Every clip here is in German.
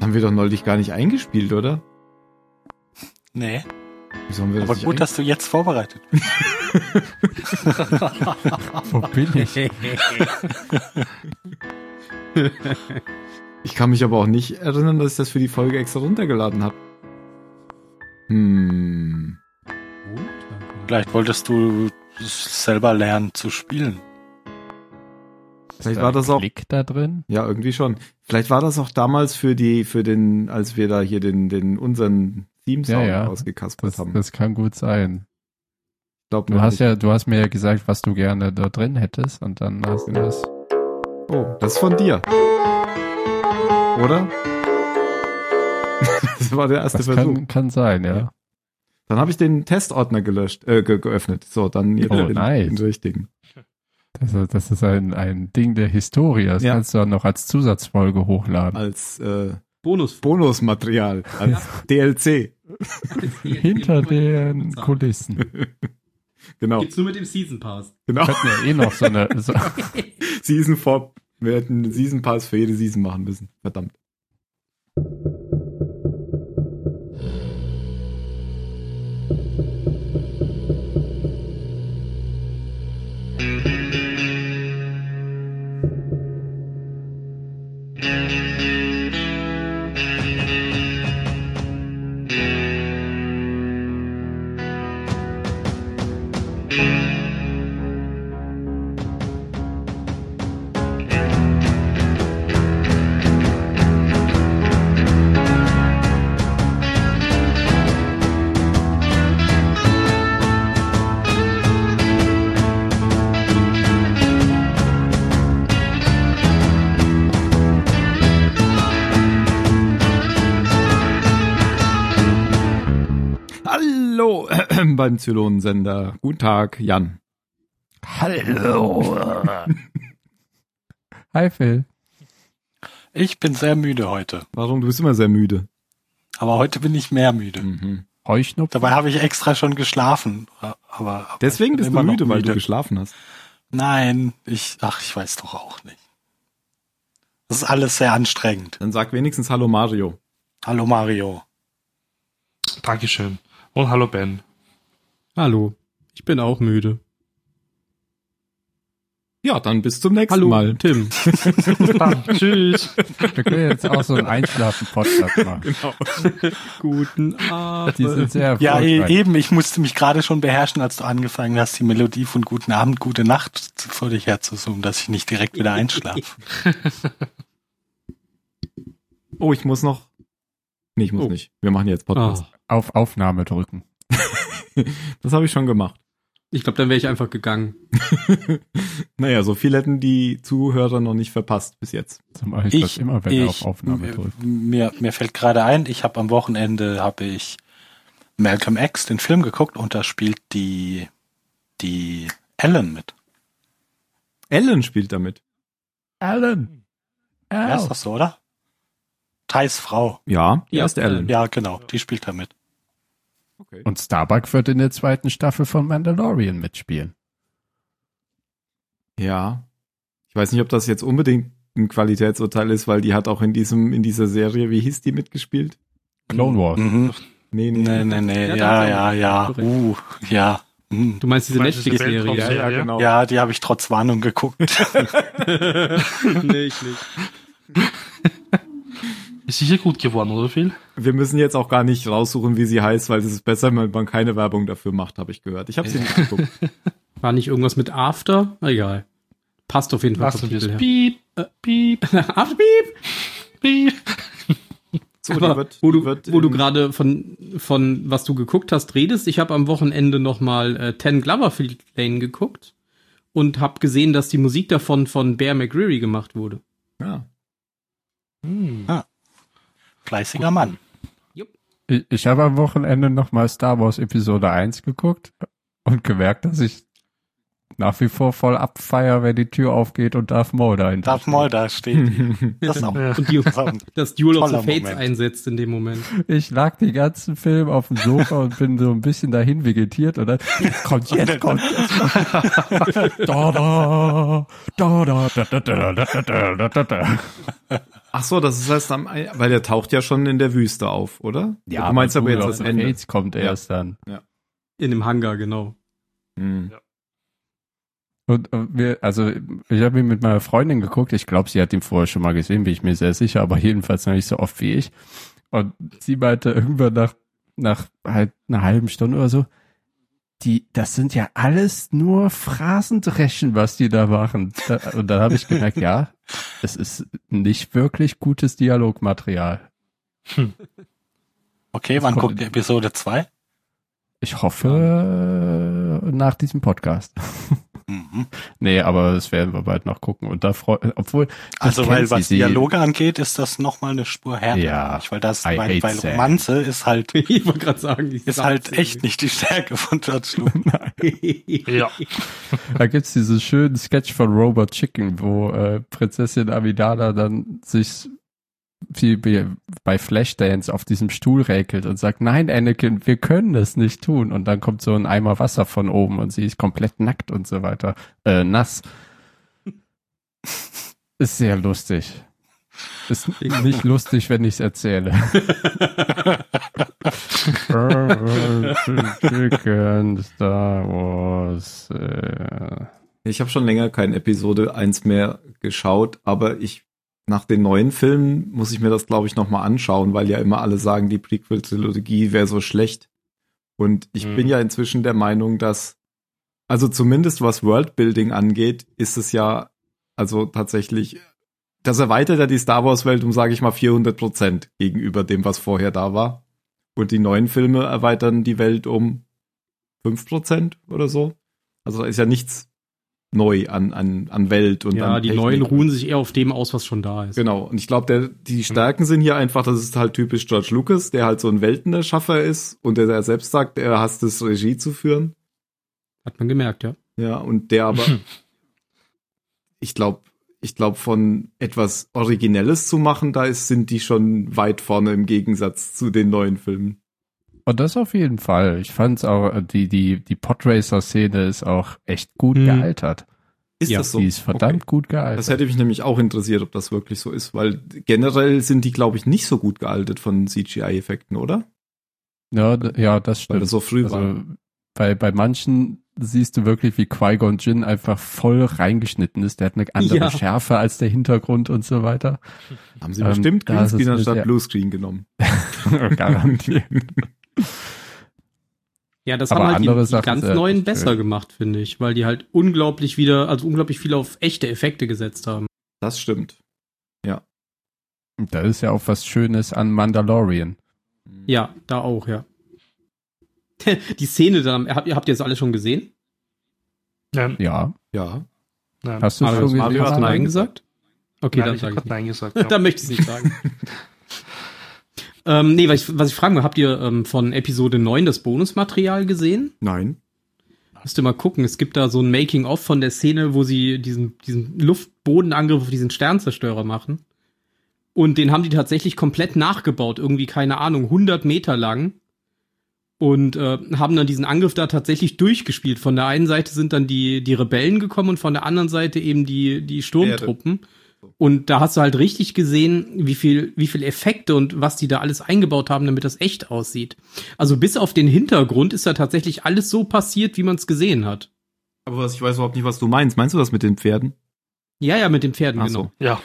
Haben wir doch neulich gar nicht eingespielt, oder? Nee. Wieso haben wir Aber das gut, nicht dass du jetzt vorbereitet bist. Wo bin ich? Ich kann mich aber auch nicht erinnern, dass ich das für die Folge extra runtergeladen habe. Hm. Vielleicht wolltest du selber lernen zu spielen. Vielleicht war das auch. Klick da drin? Ja, irgendwie schon. Vielleicht war das auch damals für die, für den, als wir da hier den, den unseren Theme-Sound Ja, ja. ausgekaspert Das, haben. das kann gut sein. Glaub Du hast nicht. ja, du hast mir ja gesagt, was du gerne da drin hättest und dann hast du das. Oh, das ist von dir. Oder? das war der erste Das Versuch. kann, kann sein, ja. Dann habe ich den Testordner gelöscht, äh, ge geöffnet. So, dann jetzt Oh, den, nice. den richtigen. Das, ist- das ist ein, ein Ding der Historie. Das Ja. kannst du dann noch als Zusatzfolge hochladen. Als äh, Bonus. Bonusmaterial, als DLC. Hinter den Kulissen. Genau, Gibt's nur mit dem Season Pass. genau. Wir hatten ja eh noch so eine, so, Season vor. Wir hätten einen Season Pass für jede Season machen müssen. Verdammt. Beim Zylonensender. Guten Tag, Jan. Hallo. Hi Phil. Ich bin sehr müde heute. Warum? Du bist immer sehr müde. Aber heute bin ich mehr müde. Mhm. Heuschnupfen? Dabei habe ich extra schon geschlafen. Aber, aber Deswegen bist du noch müde, weil du geschlafen hast. Nein, ich, ach, ich weiß doch auch nicht. Das ist alles sehr anstrengend. Dann sag wenigstens Hallo Mario. Hallo Mario. Dankeschön. Und hallo Ben. Hallo. Ich bin auch müde. Ja, dann bis zum nächsten Hallo, Mal. Tim. Dann, tschüss. Wir können jetzt auch so einen Einschlafen-Podcast machen. Genau. Guten Abend. Die sind sehr Ja, e- eben, ich musste mich gerade schon beherrschen, als du angefangen hast, die Melodie von Guten Abend, Gute Nacht vor dich herzusummen, dass ich nicht direkt wieder einschlafe. Oh, ich muss noch. Nee, ich muss Oh. nicht. Wir machen jetzt Podcast. Ah, Auf Aufnahme drücken. Das habe ich schon gemacht. ich glaube, dann wäre ich einfach gegangen. Naja, so viel hätten die Zuhörer noch nicht verpasst bis jetzt. So mache ich, das immer, wenn er auf Aufnahme drückt. mir, mir fällt gerade ein, ich habe am Wochenende habe ich Malcolm X, den Film geguckt und da spielt die die Ellen mit. Ellen spielt damit. Alan! Ja, ist das so, oder? Thais Frau. Ja, die Ja, erste Ellen. Ja, genau, die spielt da mit. Okay. Und Starbuck wird in der zweiten Staffel von Mandalorian mitspielen. Ja. Ich weiß nicht, ob das jetzt unbedingt ein Qualitätsurteil ist, weil die hat auch in diesem, in dieser Serie, wie hieß die mitgespielt? Clone Wars. Mhm. Nee, nee. Nee, nee, nee, Ja, ja, ja, ja. Uh, ja. Mhm. Du meinst diese Netflix-Serie? Ja, ja, genau. Ja, die habe ich trotz Warnung geguckt. nee, ich nicht. Ist sicher gut geworden, oder Phil? Wir müssen jetzt auch gar nicht raussuchen, wie sie heißt, weil es ist besser, wenn man keine Werbung dafür macht, habe ich gehört. Ich habe sie nicht geguckt. War nicht irgendwas mit After? Egal. Passt auf jeden Fall wir es. Titel her. Piep, Äh, piep, After Beep! piep. So, Aber die wird, wo du, wird wo du gerade von, von was du geguckt hast, redest. Ich habe am Wochenende nochmal äh, Ten Gloverfield Lane geguckt und habe gesehen, dass die Musik davon von Bear McCreary gemacht wurde. Ja. Hm. Fleißiger Mann. Ich, ich habe am Wochenende nochmal Star Wars Episode 1 geguckt und gemerkt, dass ich nach wie vor voll abfeier, wenn die Tür aufgeht und Darth Maul dahinter Darth Maul da steht. Das ist auch, Ja. Und die, das Duel of the Fates Moment. einsetzt in dem Moment. Ich lag den ganzen Film auf dem Sofa und bin so ein bisschen dahin vegetiert und dann kommt, jetzt kommt, da, da, da, da, da, da, da, da, da, da, da. Ach so, das ist erst am, weil der taucht ja schon in der Wüste auf, oder? du meinst aber jetzt das Ende. Fates kommt Ja. erst dann. In dem Hangar, genau. Hm. Und äh, wir, also ich habe ihn mit meiner Freundin geguckt. Ich glaube, sie hat ihn vorher schon mal gesehen, bin ich mir sehr sicher, aber jedenfalls noch nicht so oft wie ich. Und sie meinte irgendwann nach, nach halt einer halben Stunde oder so, die, das sind ja alles nur Phrasendreschen, was die da machen. Da, und dann habe ich gemerkt, ja, es ist nicht wirklich gutes Dialogmaterial. Okay, wann kommt- guckt ihr Episode 2? Ich hoffe nach diesem Podcast. Mhm. Nee, aber das werden wir bald noch gucken. Und da freut, obwohl, Also weil sie, was sie- Dialoge angeht, ist das nochmal eine Spur härter. Ja, Ich, weil das, I weil, weil. Romanze ist halt, Ich wollte gerade sagen, ist halt echt nicht die Stärke von George Lucas. Ja. Da gibt's diesen schönen Sketch von Robot Chicken, wo äh, Prinzessin Amidala dann sich wie bei Flashdance auf diesem Stuhl räkelt und sagt, nein, Anakin, wir können das nicht tun. Und dann kommt so ein Eimer Wasser von oben und sie ist komplett nackt und so weiter. Äh, nass. Ist sehr lustig. Ist nicht lustig, wenn ich's erzähle. Chicken, Star Wars. Äh. Ich habe schon länger keine Episode 1 mehr geschaut, aber ich nach den neuen Filmen muss ich mir das, glaube ich, nochmal anschauen, weil ja immer alle sagen, die Prequel-Trilogie wäre so schlecht. Und ich Mhm. bin ja inzwischen der Meinung, dass, also zumindest was Worldbuilding angeht, ist es ja, also tatsächlich, das erweitert ja die Star Wars-Welt um, sage ich mal, 400 Prozent gegenüber dem, was vorher da war. Und die neuen Filme erweitern die Welt um 5 Prozent oder so. Also da ist ja nichts neu an, an, an Welt und ja, an die Technik. neuen ruhen sich eher auf dem aus, was schon da ist. Genau. Und ich glaube, der, die Stärken sind hier einfach, das ist halt typisch George Lucas, der halt so ein Weltenerschaffer ist und der, der selbst sagt, er hasst es, Regie zu führen. Hat man gemerkt, ja. Ja, und der aber, ich glaube, ich glaube, von etwas Originelles zu machen, da ist, sind die schon weit vorne im Gegensatz zu den neuen Filmen. Und das auf jeden Fall. Ich fand's auch, äh, die, die, die Podracer-Szene ist auch echt gut Hm. gealtert. Ist Ja, das so? Die ist verdammt Okay. gut gealtert. Das hätte mich nämlich auch interessiert, ob das wirklich so ist, weil generell sind die, glaube ich, nicht so gut gealtet von CGI-Effekten, oder? ja, ja, das Weil stimmt. das so früh war. also, bei, bei manchen siehst du wirklich, wie Qui-Gon Jinn einfach voll reingeschnitten ist. Der hat eine andere Ja. Schärfe als der Hintergrund und so weiter. Haben sie ähm, bestimmt Greenscreen anstatt Bluescreen genommen. Garantiert. Ja, das Aber haben halt die, die ganz neuen besser schön. gemacht, finde ich, weil die halt unglaublich wieder, also unglaublich viel auf echte Effekte gesetzt haben. Das stimmt. Da ist ja auch was Schönes an Mandalorian. Ja, da auch, ja. Die Szene da, habt ihr, habt ihr das alle schon gesehen? Ja. Ja. nein. Hast du Mario, schon gesehen? Mario hast du Nein gesagt? Okay, nein, dann ich sage ich. Nein gesagt. Ja. da möchte ich es nicht sagen. ähm, nee, was ich, was ich fragen will, habt ihr ähm, von Episode 9 das Bonusmaterial gesehen? Nein. Müsst ihr mal gucken. Es gibt da so ein Making-of von der Szene, wo sie diesen, diesen Luftbodenangriff auf diesen Sternzerstörer machen. Und den haben die tatsächlich komplett nachgebaut. Irgendwie, keine Ahnung, 100 Meter lang. Und äh, haben dann diesen Angriff da tatsächlich durchgespielt. Von der einen Seite sind dann die, die Rebellen gekommen und von der anderen Seite eben die, die Sturmtruppen. Und da hast du halt richtig gesehen, wie viel, wie viel Effekte und was die da alles eingebaut haben, damit das echt aussieht. Also bis auf den Hintergrund ist da tatsächlich alles so passiert, wie man es gesehen hat. Aber was, ich weiß überhaupt nicht, was du meinst. Meinst du das mit den Pferden? Ja, ja, mit den Pferden, Ach genau. so. ja.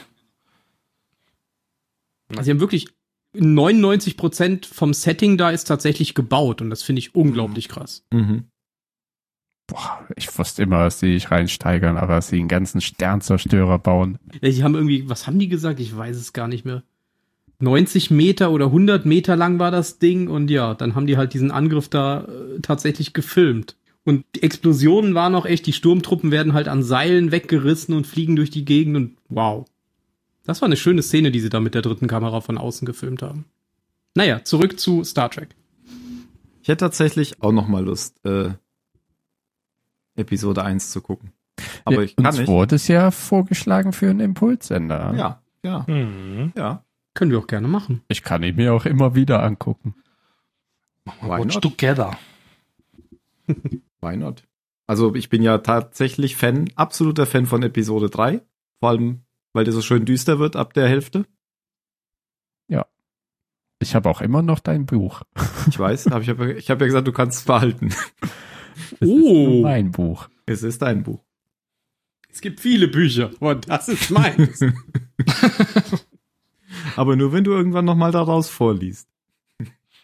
Also sie haben wirklich 99 Prozent vom Setting da ist tatsächlich gebaut und das finde ich unglaublich krass. Mhm. Boah, ich wusste immer, dass die sich reinsteigern, aber dass sie einen ganzen Sternzerstörer bauen. Ja, die haben irgendwie, was haben die gesagt? Ich weiß es gar nicht mehr. 90 Meter oder 100 Meter lang war das Ding und ja, dann haben die halt diesen Angriff da äh, tatsächlich gefilmt. Und die Explosionen waren auch echt, die Sturmtruppen werden halt an Seilen weggerissen und fliegen durch die Gegend und wow. Das war eine schöne Szene, die sie da mit der dritten Kamera von außen gefilmt haben. Naja, zurück zu Star Trek. Ich hätte tatsächlich auch noch mal Lust, äh, Episode 1 zu gucken. Aber Ja, ich kann uns nicht. wurde es ja vorgeschlagen für einen Impulssender. Ja, ja, Mhm. ja. Können wir auch gerne machen. Ich kann ihn mir auch immer wieder angucken. Why Watch not? together. Why not? Also ich bin ja tatsächlich Fan, absoluter Fan von Episode 3. Vor allem, weil der so schön düster wird ab der Hälfte. Ich habe auch immer noch dein Buch. Ich weiß, hab ich habe ich hab ja gesagt, du kannst es behalten. Es Oh. ist nur mein Buch. Es ist dein Buch. Es gibt viele Bücher und das ist meins. Aber nur wenn du irgendwann nochmal daraus vorliest.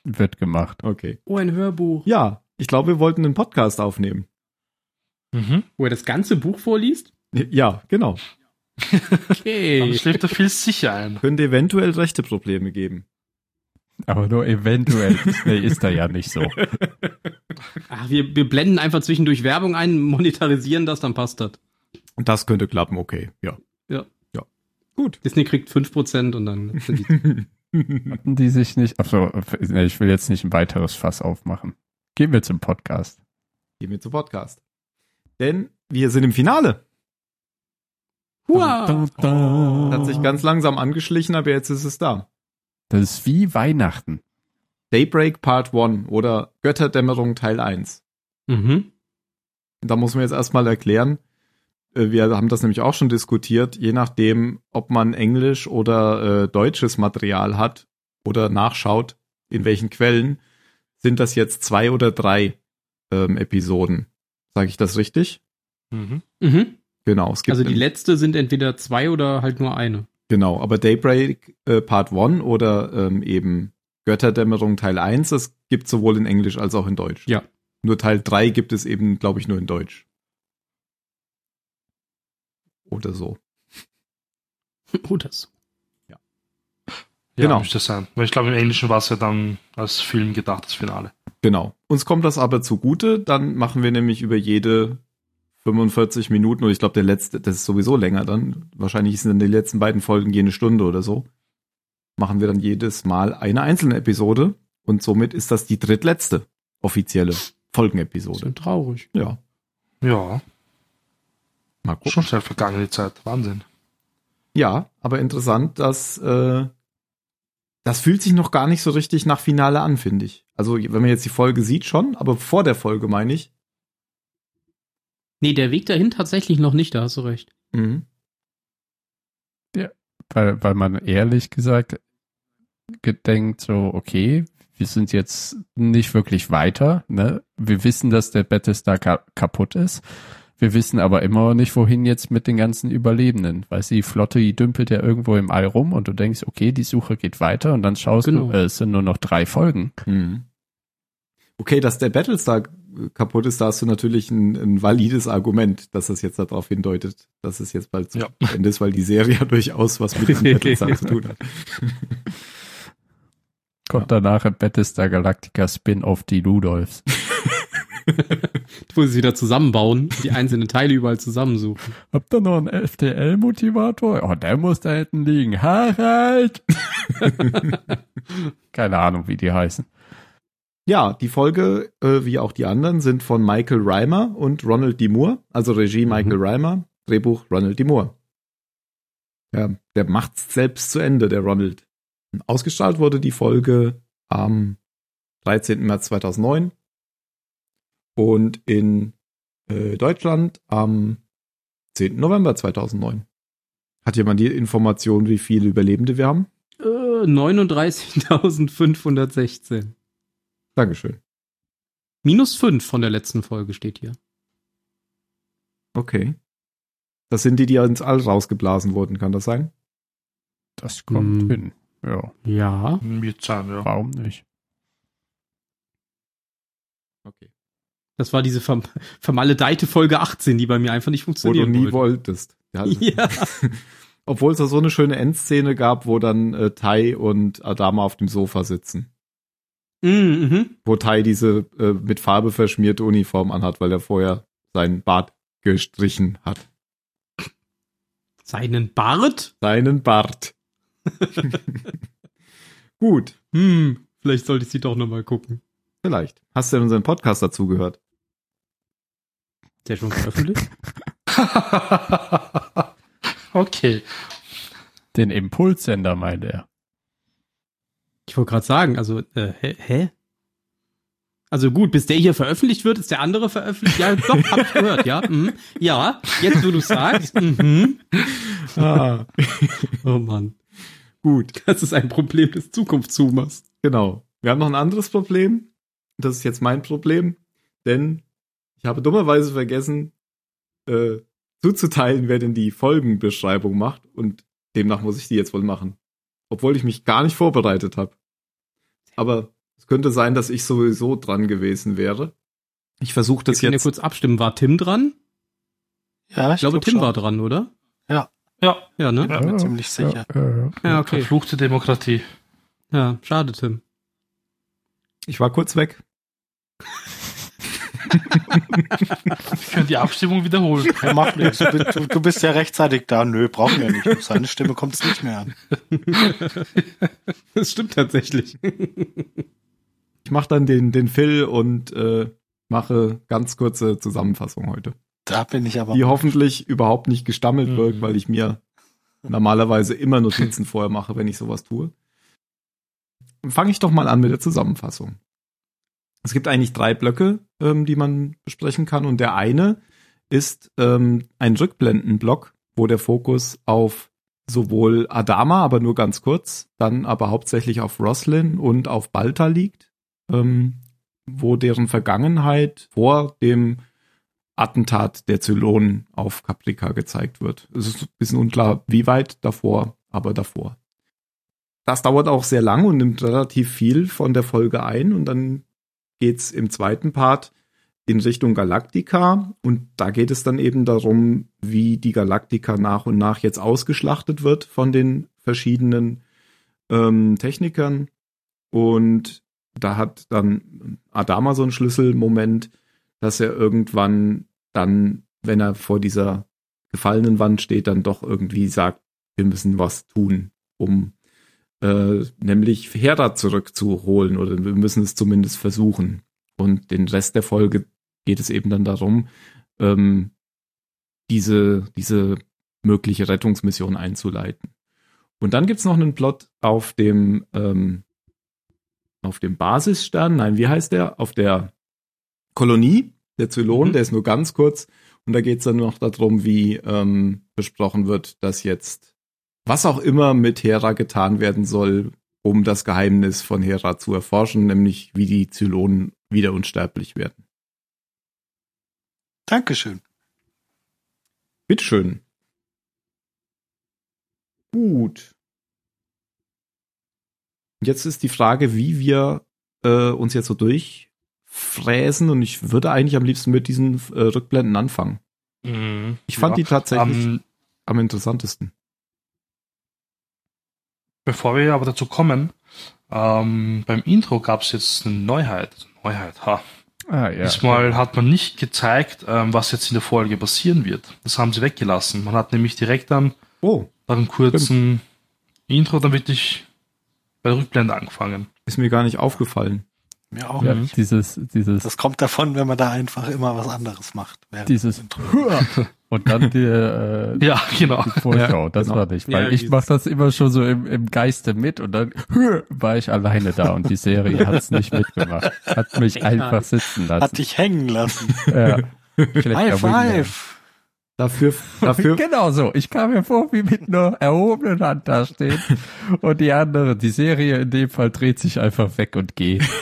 Wird gemacht. Okay. oh, ein Hörbuch. Ja, ich glaube, wir wollten einen Podcast aufnehmen. Mhm. Wo er das ganze Buch vorliest? Ja, genau. Dann Okay. schläft er viel sicher ein. Könnte eventuell rechte Probleme geben. Aber nur eventuell. nee, ist da ja nicht so. Ach, wir, wir blenden einfach zwischendurch Werbung ein, monetarisieren das, dann passt das. Und das könnte klappen, okay. Ja. Ja. Ja. Gut. Disney kriegt 5% und dann sind die Hatten die sich nicht. Achso, ich will jetzt nicht ein weiteres Fass aufmachen. Gehen wir zum Podcast. Gehen wir zum Podcast. Denn wir sind im Finale. Hua! Hat sich ganz langsam angeschlichen, aber jetzt ist es da. Das ist wie Weihnachten. Daybreak Part 1 oder Götterdämmerung Teil 1. Mhm. Da muss man jetzt erstmal erklären, äh, wir haben das nämlich auch schon diskutiert, je nachdem, ob man Englisch oder äh, deutsches Material hat oder nachschaut, in welchen Quellen, sind das jetzt zwei oder drei ähm, Episoden. Sage ich das richtig? Mhm. Mhm. Genau, es gibt Also die letzte sind entweder zwei oder halt nur eine. Genau, aber Daybreak äh, Part 1 oder ähm, eben Götterdämmerung Teil 1, das gibt sowohl in Englisch als auch in Deutsch. Ja. Nur Teil 3 gibt es eben, glaube ich, nur in Deutsch. Oder so. Oder so. Ja, Genau. müsste sein. Weil ich glaube, im Englischen war es ja dann als Film gedacht, das Finale. Genau. Uns kommt das aber zugute, dann machen wir nämlich über jede 45 Minuten, oder ich glaube, der letzte, das ist sowieso länger dann. Wahrscheinlich sind dann die letzten beiden Folgen je eine Stunde oder so. Machen wir dann jedes Mal eine einzelne Episode und somit ist das die drittletzte offizielle Folgenepisode. So traurig. Ja. Ja, Mal gucken. schon schnell vergangene Zeit. Wahnsinn. Ja, aber interessant, dass äh, das fühlt sich noch gar nicht so richtig nach Finale an, finde ich. Also wenn man jetzt die Folge sieht schon, aber vor der Folge meine ich. Nee, der Weg dahin tatsächlich noch nicht, da hast du recht. Mhm. Weil, weil man ehrlich gesagt gedenkt, so, okay, wir sind jetzt nicht wirklich weiter. Ne? Wir wissen, dass der Battlestar ka kaputt ist. Wir wissen aber immer noch nicht, wohin jetzt mit den ganzen Überlebenden. Weil die Flotte, die dümpelt ja irgendwo im All rum und du denkst, okay, die Suche geht weiter und dann schaust Genau. du, äh, es sind nur noch drei Folgen. Mhm. Okay, dass der Battlestar kaputt ist, da hast du natürlich ein, ein valides Argument, dass das jetzt darauf hindeutet, dass es jetzt bald zu Ja. Ende ist, weil die Serie ja durchaus was mit dem Battlestar zu tun hat. Kommt danach im Battlestar Galactica Spin-off die Ludolfs. Wo sie wieder zusammenbauen, die einzelnen Teile überall zusammensuchen. Habt ihr noch einen FTL-Motivator? Oh, der muss da hinten liegen. Harald! Keine Ahnung, wie die heißen. Ja, die Folge, äh, wie auch die anderen, sind von Michael Reimer und Ronald D. Moore, also Regie Michael Reimer, Drehbuch Ronald D. Moore. Ja, der macht's selbst zu Ende, der Ronald. Ausgestrahlt wurde die Folge am 13. März 2009 und in äh, Deutschland am 10. November 2009. Hat jemand die Information, wie viele Überlebende wir haben? Äh, 39.516. Dankeschön. Minus 5 von der letzten Folge steht hier. Okay. Das sind die, die ins All rausgeblasen wurden, kann das sein? Das kommt Hm. hin. Ja, Ja. Sein, ja. warum nicht? Okay. Das war diese verm vermaledeite Folge 18, die bei mir einfach nicht Wo du nie wollte. wolltest. Ja, Ja. Obwohl es da so eine schöne Endszene gab, wo dann äh, Tai und Adama auf dem Sofa sitzen. Mhm, mhm. Wo Tai diese äh, mit Farbe verschmierte Uniform anhat, weil er vorher seinen Bart gestrichen hat. Seinen Bart? Seinen Bart. Gut, Hm, vielleicht sollte ich sie doch nochmal gucken. vielleicht. Hast du denn unseren Podcast dazu gehört? Ist der schon veröffentlicht? okay. Den Impulssender meinte er. Ich wollte gerade sagen, also, äh, hä? hä? Also gut, bis der hier veröffentlicht wird, ist der andere veröffentlicht. Ja, doch, hab ich gehört, ja. Mhm. Ja, jetzt wo du sagst. Mhm. Ah. Oh Mann. Gut, Das ist ein Problem des Zukunftszoomers. genau. Wir haben noch ein anderes Problem. Das ist jetzt mein Problem, denn ich habe dummerweise vergessen, äh, zuzuteilen, wer denn die Folgenbeschreibung macht und demnach muss ich die jetzt wohl machen. Obwohl ich mich gar nicht vorbereitet habe. Aber es könnte sein, dass ich sowieso dran gewesen wäre. Ich versuche das Wir können ja jetzt. kurz abstimmen. War Tim dran? Ja, Ich glaube, glaub Tim schon. war dran, oder? Ja, Ja, ne? Ja, bin mir ziemlich sicher. Ja, ja. Ja, okay. verfluchte Demokratie. Ja, schade, Tim. Ich war kurz weg. Ich kann die Abstimmung wiederholen. Ja, mach nichts. Du, du bist ja rechtzeitig da. Nö, brauchen wir nicht. Auf seine Stimme kommt es nicht mehr an. Das stimmt tatsächlich. Ich mache dann den, den Phil und äh, mache ganz kurze Zusammenfassung heute. Da bin ich aber. Die hoffentlich überhaupt nicht gestammelt Mhm. wirkt, weil ich mir normalerweise immer Notizen vorher mache, wenn ich sowas tue. Fange ich doch mal an mit der Zusammenfassung. Es gibt eigentlich drei Blöcke, ähm, die man besprechen kann. Und der eine ist ähm, ein Rückblendenblock, wo der Fokus auf sowohl Adama, aber nur ganz kurz, dann aber hauptsächlich auf Roslin und auf Balta liegt, ähm, wo deren Vergangenheit vor dem Attentat der Zylonen auf Caprica gezeigt wird. Es ist ein bisschen unklar, wie weit davor, aber davor. Das dauert auch sehr lang und nimmt relativ viel von der Folge ein und dann geht's im zweiten Part in Richtung Galactica. Und da geht es dann eben darum, wie die Galactica nach und nach jetzt ausgeschlachtet wird von den verschiedenen ähm, Technikern. Und da hat dann Adama so einen Schlüsselmoment, dass er irgendwann dann, wenn er vor dieser gefallenen Wand steht, dann doch irgendwie sagt, wir müssen was tun, um äh, nämlich Hera zurückzuholen oder wir müssen es zumindest versuchen. Und den Rest der Folge geht es eben dann darum, ähm, diese, diese mögliche Rettungsmission einzuleiten. Und dann gibt's noch einen Plot auf dem, ähm, auf dem Basisstern, nein, wie heißt der? Auf der Kolonie, der Zylon, Mhm. der ist nur ganz kurz. Und da geht's dann noch darum, wie ähm, besprochen wird, dass jetzt was auch immer mit Hera getan werden soll, um das Geheimnis von Hera zu erforschen, nämlich wie die Zylonen wieder unsterblich werden. Dankeschön. Bitteschön. Gut. Jetzt ist die Frage, wie wir äh, uns jetzt so durchfräsen und ich würde eigentlich am liebsten mit diesen äh, Rückblenden anfangen. Mhm. Ich fand Ja. die tatsächlich Ähm, am interessantesten. Bevor wir aber dazu kommen, ähm, beim Intro gab es jetzt eine Neuheit. Neuheit, ha. Ah, ja. Diesmal hat man nicht gezeigt, ähm, was jetzt in der Folge passieren wird. Das haben sie weggelassen. Man hat nämlich direkt dann Oh, nach einem kurzen Intro dann wirklich bei der Rückblende angefangen. ist mir gar nicht aufgefallen. Mir auch ja, nicht. dieses, dieses, Das kommt davon, wenn man da einfach immer was anderes macht. dieses und dann die, äh, Ja, genau. die Vorschau, Ja, das genau. war nicht, Ja, weil ich dieses- mach das immer schon so im, im Geiste mit und dann war ich alleine da und die Serie hat's nicht mitgemacht, hat mich einfach sitzen Hat lassen. dich hängen lassen. Ja. High five. Dafür, dafür, Genau so. Ich kam mir vor, wie mit einer erhobenen Hand da stehen. Und die andere, die Serie in dem Fall dreht sich einfach weg und geht.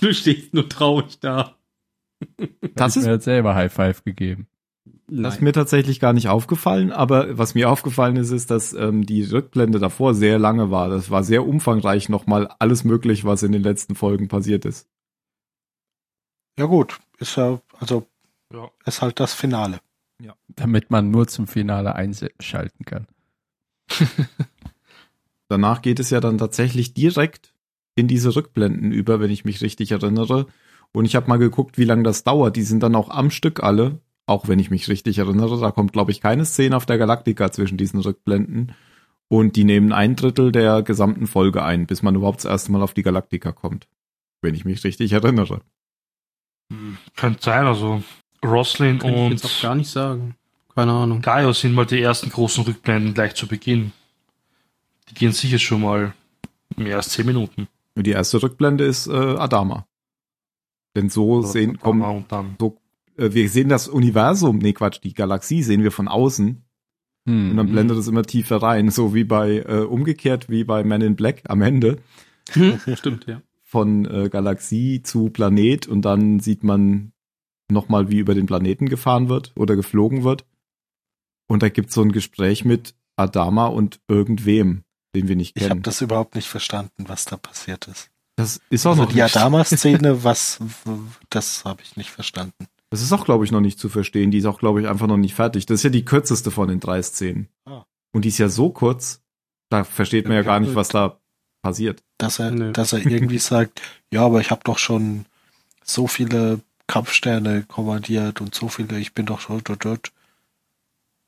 Du stehst nur traurig da. das ist mir jetzt selber High Five gegeben. Das ist mir tatsächlich gar nicht aufgefallen, aber was mir aufgefallen ist, ist, dass ähm, die Rückblende davor sehr lange war. Das war sehr umfangreich nochmal alles möglich, was in den letzten Folgen passiert ist. Ja gut, ist ja, also Ja. ist halt das Finale. Damit man nur zum Finale einschalten kann. Danach geht es ja dann tatsächlich direkt in diese Rückblenden über, wenn ich mich richtig erinnere. Und ich habe mal geguckt, wie lange das dauert. Die sind dann auch am Stück alle, auch wenn ich mich richtig erinnere. Da kommt, glaube ich, keine Szene auf der Galaktika zwischen diesen Rückblenden. Und die nehmen ein Drittel der gesamten Folge ein, bis man überhaupt das erste Mal auf die Galaktika kommt. Wenn ich mich richtig erinnere. Hm, Könnte sein, also Roslin Kann ich und jetzt auch gar nicht sagen. Keine Ahnung. Gaio sind mal die ersten großen Rückblenden gleich zu Beginn. Die gehen sicher schon mal mehr als zehn Minuten. Und die erste Rückblende ist äh, Adama. Denn so sehen, kommen, und dann. äh, wir sehen das Universum, nee Quatsch, die Galaxie sehen wir von außen. Hm. Und dann blendet es immer tiefer rein, so wie bei, äh, umgekehrt wie bei Men in Black am Ende Hm, Stimmt, ja. von äh, Galaxie zu Planet und dann sieht man nochmal, wie über den Planeten gefahren wird oder geflogen wird. Und da gibt's so ein Gespräch mit Adama und irgendwem, den wir nicht Ich habe kennen. das überhaupt nicht verstanden, was da passiert ist. Das ist auch Also noch die Adama-Szene, was, das habe ich nicht verstanden. das ist auch, glaube ich, noch nicht zu verstehen. Die ist auch, glaube ich, einfach noch nicht fertig. Das ist ja die kürzeste von den drei Szenen. Ah. Und die ist ja so kurz, da versteht man ja gar nicht, was da passiert. Dass er, Nö. dass er irgendwie sagt, ja, aber ich habe doch schon so viele Kampfsterne kommandiert und so viele, ich bin doch schon dort, dort.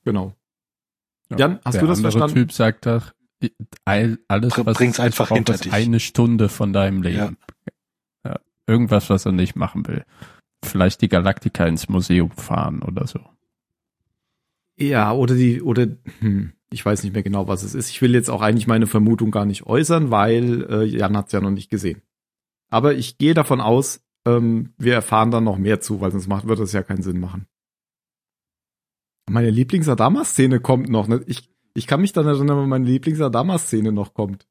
Genau. Ja. Jan, hast Der du das andere verstanden? Typ sagt doch, all- alles, was bring's ich einfach brauche, hinter ist dich. eine Stunde von deinem Leben. Ja. Irgendwas, was er nicht machen will. Vielleicht die Galaktika ins Museum fahren oder so. Ja, oder die, oder, hm, ich weiß nicht mehr genau, was es ist. Ich will jetzt auch eigentlich meine Vermutung gar nicht äußern, weil äh, Jan hat's ja noch nicht gesehen. Aber ich gehe davon aus, ähm, wir erfahren dann noch mehr zu, weil sonst macht, wird das ja keinen Sinn machen. Meine Lieblings-Adama-Szene kommt noch. Ne? Ich, ich kann mich dann erinnern, wenn meine Lieblings-Adama-Szene noch kommt.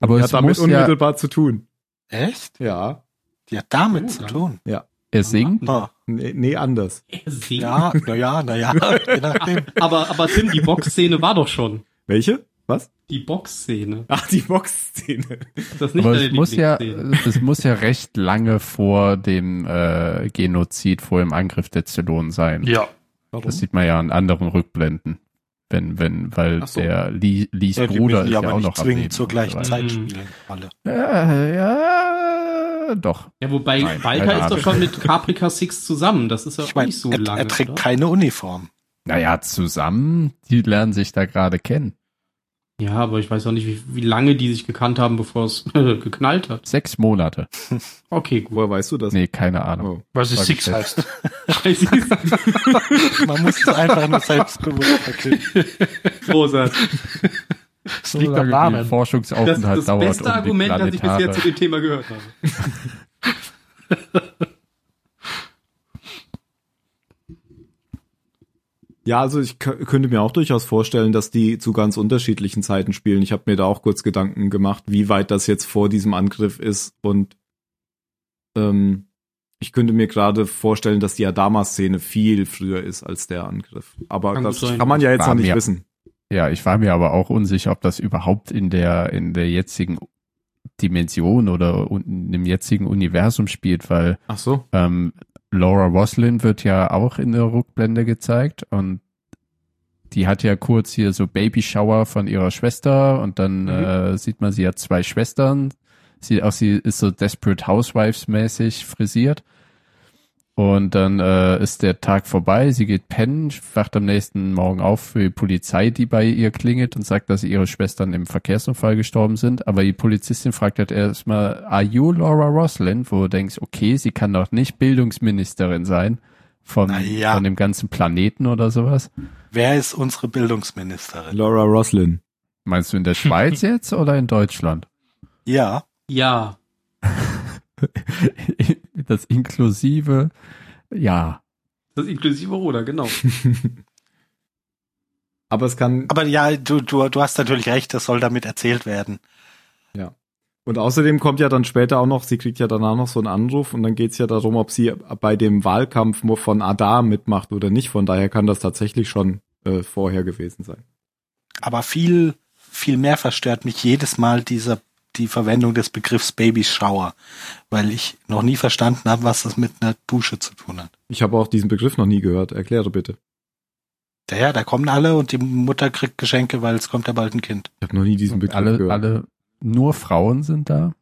Aber Die es hat damit muss ja, unmittelbar zu tun. Echt? Ja. Die hat damit Oh, zu tun. er singt. Ah, Nee, nee anders. Er singt. ja, na ja, na ja, je nachdem. Aber, aber Tim, die Box-Szene war doch schon. Welche? Was? Die Box-Szene. Ach, die Box-Szene. Das nicht Aber es muss ja, es muss ja recht lange vor dem äh, Genozid, vor dem Angriff der Zylonen sein. Ja. Warum? Das sieht man ja an anderen Rückblenden. Wenn, wenn, weil so. der Lee, Lees Ja, Bruder ist ja auch noch zwingend zur gleichen. Zeit Mhm. spielen. Alle. Ja, ja, doch. Ja, wobei Nein, Walter ist doch schon mit Caprica Six zusammen. Das ist ja Ich auch meine, nicht so er, lange. er trägt oder? keine Uniform. Naja, zusammen, die lernen sich da gerade kennen. Ja, aber ich weiß auch nicht, wie, wie lange die sich gekannt haben, bevor es geknallt hat. Sechs Monate. Okay, gut. Woher weißt du das? Nee, keine Ahnung. Oh. Sie Sag Six heißt. Man muss es einfach nur selbstbewusst verkünden. Großartig. Es So liegt am Namen. wie Das Forschungsaufenthalt ist das dauert, beste um die Argument, das ich bisher zu dem Thema gehört habe. Ja, also ich kö- könnte mir auch durchaus vorstellen, dass die zu ganz unterschiedlichen Zeiten spielen. Ich habe mir da auch kurz Gedanken gemacht, wie weit das jetzt vor diesem Angriff ist und ähm, ich könnte mir gerade vorstellen, dass die Adama-Szene viel früher ist als der Angriff. Aber Kann das sein. kann man ja jetzt noch nicht mir- wissen. Ja, ich war mir aber auch unsicher, ob das überhaupt in der, in der jetzigen Dimension oder un- im jetzigen Universum spielt, weil Ach so. ähm, Laura Roslin wird ja auch in der Rückblende gezeigt und die hat ja kurz hier so Babyshower von ihrer Schwester und dann Mhm. äh, sieht man, sie hat zwei Schwestern. Sie auch sie ist so Desperate Housewives mäßig frisiert. Und dann äh, ist der Tag vorbei, sie geht pennen, wacht am nächsten Morgen auf für die Polizei, die bei ihr klingelt und sagt, dass ihre Schwestern im Verkehrsunfall gestorben sind. Aber die Polizistin fragt halt erstmal, are you Laura Roslin? Wo du denkst, okay, sie kann doch nicht Bildungsministerin sein von, ja. von dem ganzen Planeten oder sowas. Wer ist unsere Bildungsministerin? Laura Roslin. Meinst du in der Schweiz jetzt oder in Deutschland? Ja, Ja. Das inklusive, ja. Das inklusive Roder, genau. Aber es kann aber ja, du, du, du hast natürlich recht, das soll damit erzählt werden. und außerdem kommt ja dann später auch noch, sie kriegt ja danach noch so einen Anruf und dann geht's ja darum, ob sie bei dem Wahlkampf von Adar mitmacht oder nicht. Von daher kann das tatsächlich schon äh, vorher gewesen sein. Aber viel, viel mehr verstört mich jedes Mal dieser, die Verwendung des Begriffs Baby Shower, weil ich noch nie verstanden habe, was das mit einer Dusche zu tun hat. Ich habe auch diesen Begriff noch nie gehört. Erkläre bitte. Ja, ja, da kommen alle und die Mutter kriegt Geschenke, weil es kommt ja bald ein Kind. Ich habe noch nie diesen Begriff alle, gehört. alle, nur Frauen sind da.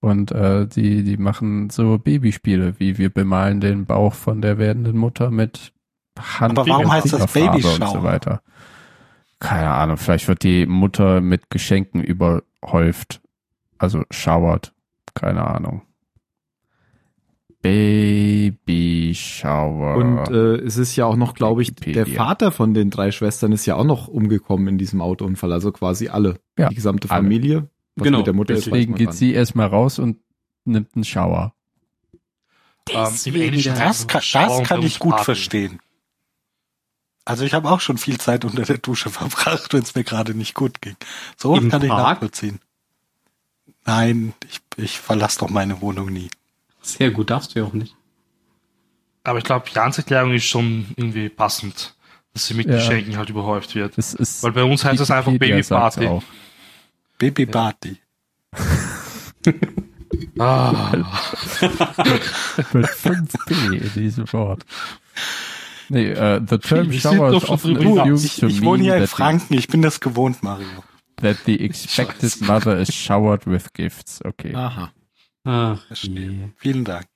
Und äh, die, die machen so Babyspiele, wie wir bemalen den Bauch von der werdenden Mutter mit Hand Aber warum und heißt das Babyshower? und so weiter. Keine Ahnung, vielleicht wird die Mutter mit Geschenken überhäuft. Also schauert. Keine Ahnung. Baby Shower. Und äh, es ist ja auch noch, glaube ich, Wikipedia. der Vater von den drei Schwestern ist ja auch noch umgekommen in diesem Autounfall. Also quasi alle. Ja, Die gesamte. Familie. Was Genau, mit der Mutter ist, weiß Deswegen geht sie erstmal raus und nimmt einen Shower. Ähm, Englischen Das kann, das kann ich gut verstehen. Also ich habe auch schon viel Zeit unter der Dusche verbracht, wenn es mir gerade nicht gut ging. So Im kann ich Park? nachvollziehen. Nein, ich, ich verlasse doch meine Wohnung nie. Sehr gut, darfst du ja auch nicht. Aber ich glaube, Jans Erklärung ist schon irgendwie passend, dass sie mit Ja. Geschenken halt überhäuft wird. Das ist Weil bei uns heißt es einfach sagt's Babyparty. auch. Baby Party. Ah, Mit 5b in diesem Wort. Nee, äh, the term sind shower is often Ich, to ich wohne mean hier in that the, Franken, ich bin das gewohnt, Mario. that the expected mother is showered with gifts. Okay. Aha. Ach, Verstehe. je. Vielen Dank.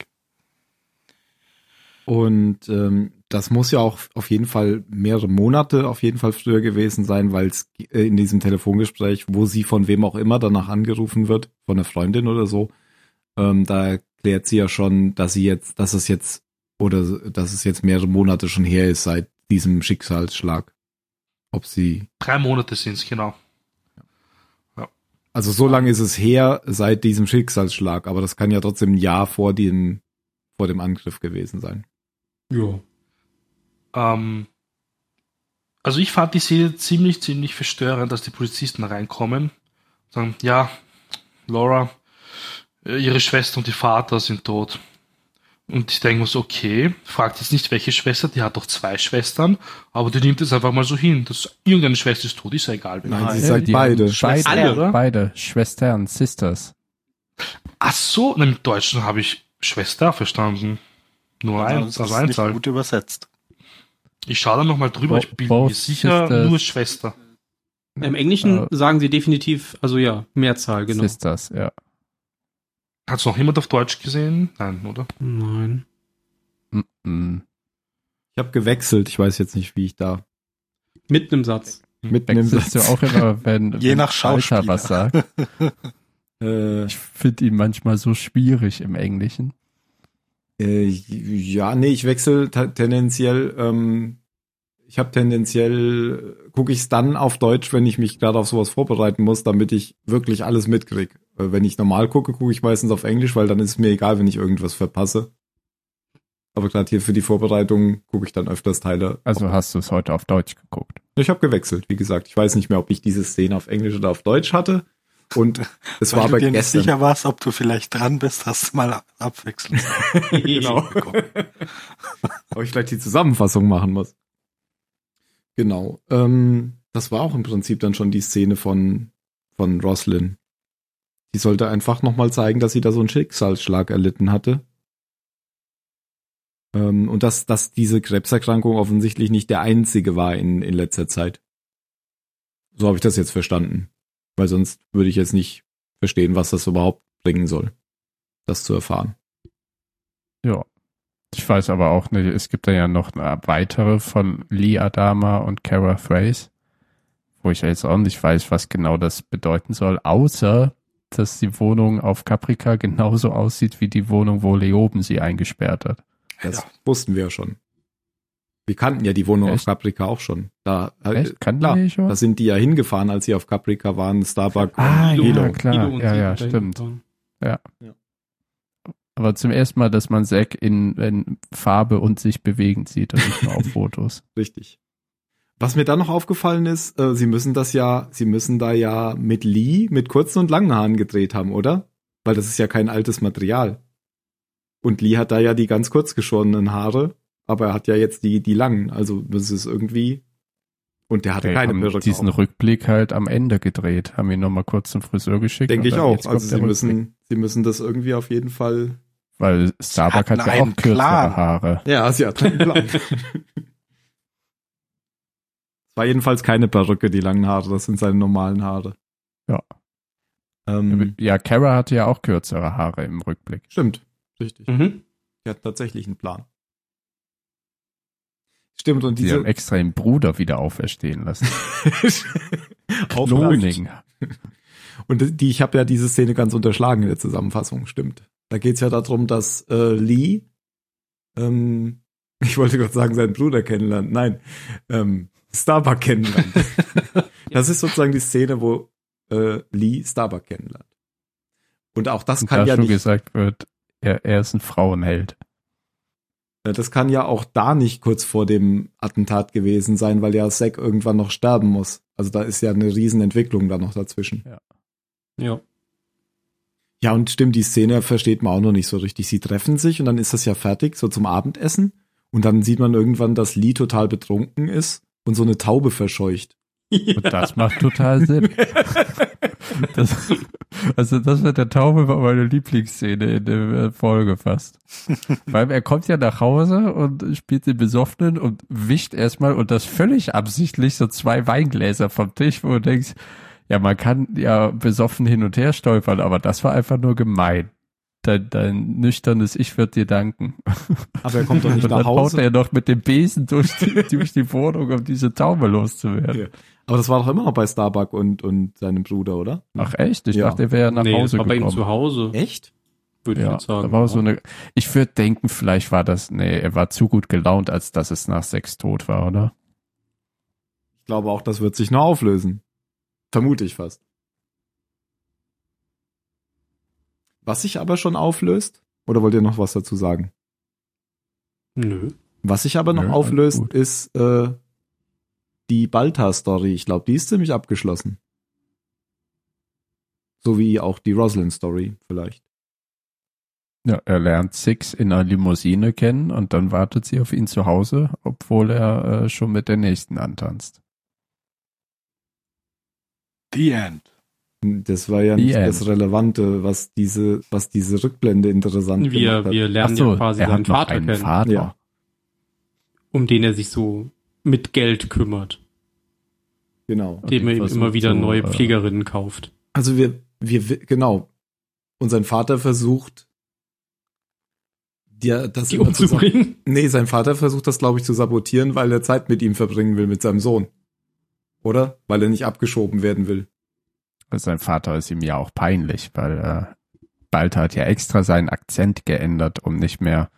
Und ähm, das muss ja auch auf jeden Fall mehrere Monate auf jeden Fall früher gewesen sein, weil es äh, in diesem Telefongespräch, wo sie von wem auch immer danach angerufen wird, von einer Freundin oder so, ähm, da erklärt sie ja schon, dass sie jetzt, dass es jetzt oder dass es jetzt mehrere Monate schon her ist seit diesem Schicksalsschlag. Ob sie, drei Monate sind's genau. also so lange ist es her seit diesem Schicksalsschlag, aber das kann ja trotzdem ein Jahr vor dem vor dem Angriff gewesen sein. Ja. Ähm, also ich fand die Szene ziemlich, ziemlich verstörend, dass die Polizisten reinkommen. Sagen, ja, Laura, äh, ihre Schwester und die Vater sind tot. Und ich denke mir so, okay, fragt jetzt nicht, welche Schwester, die hat doch zwei Schwestern, aber die nimmt es einfach mal so hin, dass irgendeine Schwester ist tot, ist ja egal. Nein, sie sagt die beide. haben Beide, Alle, oder? beide. Schwestern, Sisters. Ach so, na, im Deutschen habe ich Schwester verstanden. Nur ein, das also ist nicht Einzahl. gut übersetzt. Ich schaue dann nochmal drüber, ich bin mir sicher, sisters. nur Schwester. Im Englischen Äh, sagen sie definitiv, also ja, Mehrzahl, genau. Sisters, ja. Hat es noch jemand auf Deutsch gesehen? Nein, oder? Nein. Mm -mm. Ich habe gewechselt, ich weiß jetzt nicht, wie ich da Mitten im Satz. Wechselst du Satz. auch immer, wenn, Je wenn nach Schauspieler. was sagt? Äh, Ich finde ihn manchmal so schwierig im Englischen. Äh, ja, nee, ich wechsle tendenziell. Ähm, ich habe tendenziell gucke ich es dann auf Deutsch, wenn ich mich gerade auf sowas vorbereiten muss, damit ich wirklich alles mitkrieg. Wenn ich normal gucke, gucke ich meistens auf Englisch, weil dann ist es mir egal, wenn ich irgendwas verpasse. Aber gerade hier für die Vorbereitung gucke ich dann öfters Teile. Also hast du es heute auf Deutsch geguckt. Ich habe gewechselt, wie gesagt. Ich weiß nicht mehr, ob ich diese Szene auf Englisch oder auf Deutsch hatte. Und es war du aber dir nicht gestern. sicher warst, ob du vielleicht dran bist, hast du mal abwechselnd. genau. Ob ich vielleicht die Zusammenfassung machen muss. Genau. Ähm, das war auch im Prinzip dann schon die Szene von, von Roslyn. Die sollte einfach nochmal zeigen, dass sie da so einen Schicksalsschlag erlitten hatte. Ähm, und dass, dass diese Krebserkrankung offensichtlich nicht der einzige war in, in letzter Zeit. So habe ich das jetzt verstanden. Weil sonst würde ich jetzt nicht verstehen, was das überhaupt bringen soll, das zu erfahren. Ja. Ich weiß aber auch nicht, es gibt da ja noch eine weitere von Lee Adama und Kara Thrace, wo ich ja jetzt auch nicht weiß, was genau das bedeuten soll, außer, dass die Wohnung auf Caprica genauso aussieht wie die Wohnung, wo Leoben sie eingesperrt hat. Das Ja. wussten wir ja schon. Wir kannten ja die Wohnung Echt? auf Caprica auch schon. Da, äh, Echt? Kannten klar, die schon? da sind die ja hingefahren, als sie auf Caprica waren, Starbucks Ah, und ja, Hilo. klar. Und Ja, ja, stimmt. gefahren. Aber zum ersten Mal, dass man Zack in, in Farbe und sich bewegend sieht und nicht nur auf Fotos. Richtig. Was mir dann noch aufgefallen ist, äh, sie müssen das ja, sie müssen da ja mit Lee mit kurzen und langen Haaren gedreht haben, oder? Weil das ist ja kein altes Material. Und Lee hat da ja die ganz kurz geschorenen Haare, aber er hat ja jetzt die, die langen. Also das ist irgendwie. Und der hatte Die keine haben Perücke. diesen auf. Rückblick halt am Ende gedreht, haben ihn nochmal kurz zum Friseur geschickt. Denke ich auch. Also sie Rückblick. müssen, sie müssen das irgendwie auf jeden Fall. Weil Starbuck hatten hat ja auch kürzere Plan. Haare. Ja, sie hat einen Plan. Es war jedenfalls keine Perücke, die langen Haare. Das sind seine normalen Haare. Ja. Ähm, Ja, Kara hatte ja auch kürzere Haare im Rückblick. Stimmt, richtig. Mhm. Die hat tatsächlich einen Plan. Stimmt, und Sie diese haben extra den Bruder wieder auferstehen lassen. Kloning. Und die, ich habe ja diese Szene ganz unterschlagen in der Zusammenfassung, stimmt. Da geht's ja darum, dass äh, Lee, ähm, ich wollte gerade sagen, seinen Bruder kennenlernt. Nein, ähm, Starbuck kennenlernt. das ist sozusagen die Szene, wo äh, Lee Starbuck kennenlernt. Und auch das Und kann da ja schon nicht. gesagt wird, er, er ist ein Frauenheld. Ja, Das kann ja auch da nicht kurz vor dem Attentat gewesen sein, weil ja Zack irgendwann noch sterben muss. Also da ist ja eine Riesenentwicklung da noch dazwischen. Ja. Ja, und stimmt, die Szene versteht man auch noch nicht so richtig. Sie treffen sich und dann ist das ja fertig, so zum Abendessen. Und dann sieht man irgendwann, dass Lee total betrunken ist und so eine Taube verscheucht. Und das macht total Sinn. Das, also das mit der Taube war meine Lieblingsszene in der Folge fast. Weil er kommt ja nach Hause und spielt den Besoffenen und wischt erstmal und das völlig absichtlich so zwei Weingläser vom Tisch, wo du denkst, ja, man kann ja besoffen hin und her stolpern, aber das war einfach nur gemein. Dein, dein nüchternes Ich wird dir danken. Aber er kommt doch nicht Und nach dann baut Hause. er noch mit dem Besen durch die, durch die Wohnung, um diese Taube loszuwerden. Ja. Aber das war doch immer noch bei Starbuck und, und seinem Bruder, oder? Ach echt? Ich Ja. dachte, er wäre nach nee, Hause das war bei ihm gekommen. zu Hause, Echt? würde ich Ja, jetzt sagen. da war so eine, ich würde denken, vielleicht war das, nee, er war zu gut gelaunt, als dass es nach sechs tot war, oder? Ich glaube auch, das wird sich noch auflösen. Vermute ich fast. Was sich aber schon auflöst, oder wollt ihr noch was dazu sagen? Nö. Was sich aber noch Nö, auflöst, ist äh, die Balta-Story. Ich glaube, die ist ziemlich abgeschlossen. So wie auch die Roslyn-Story vielleicht. Ja, er lernt Six in einer Limousine kennen und dann wartet sie auf ihn zu Hause, obwohl er äh, schon mit der nächsten antanzt. The End. Das war ja The nicht End. das Relevante, was diese, was diese Rückblende interessant Wir, gemacht hat. wir lernen ja quasi er seinen hat noch Vater einen kennen, Vater. Ja. um den er sich so mit Geld kümmert, Genau. Und dem er ihn ihm immer wieder so, neue äh, Pflegerinnen kauft. Also wir, wir, genau. Und sein Vater versucht, dir das Die umzubringen. Nee, sein Vater versucht das, glaube ich, zu sabotieren, weil er Zeit mit ihm verbringen will, mit seinem Sohn. Oder? Weil er nicht abgeschoben werden will. Sein Vater ist ihm ja auch peinlich, weil äh, Balter hat ja extra seinen Akzent geändert, um nicht mehr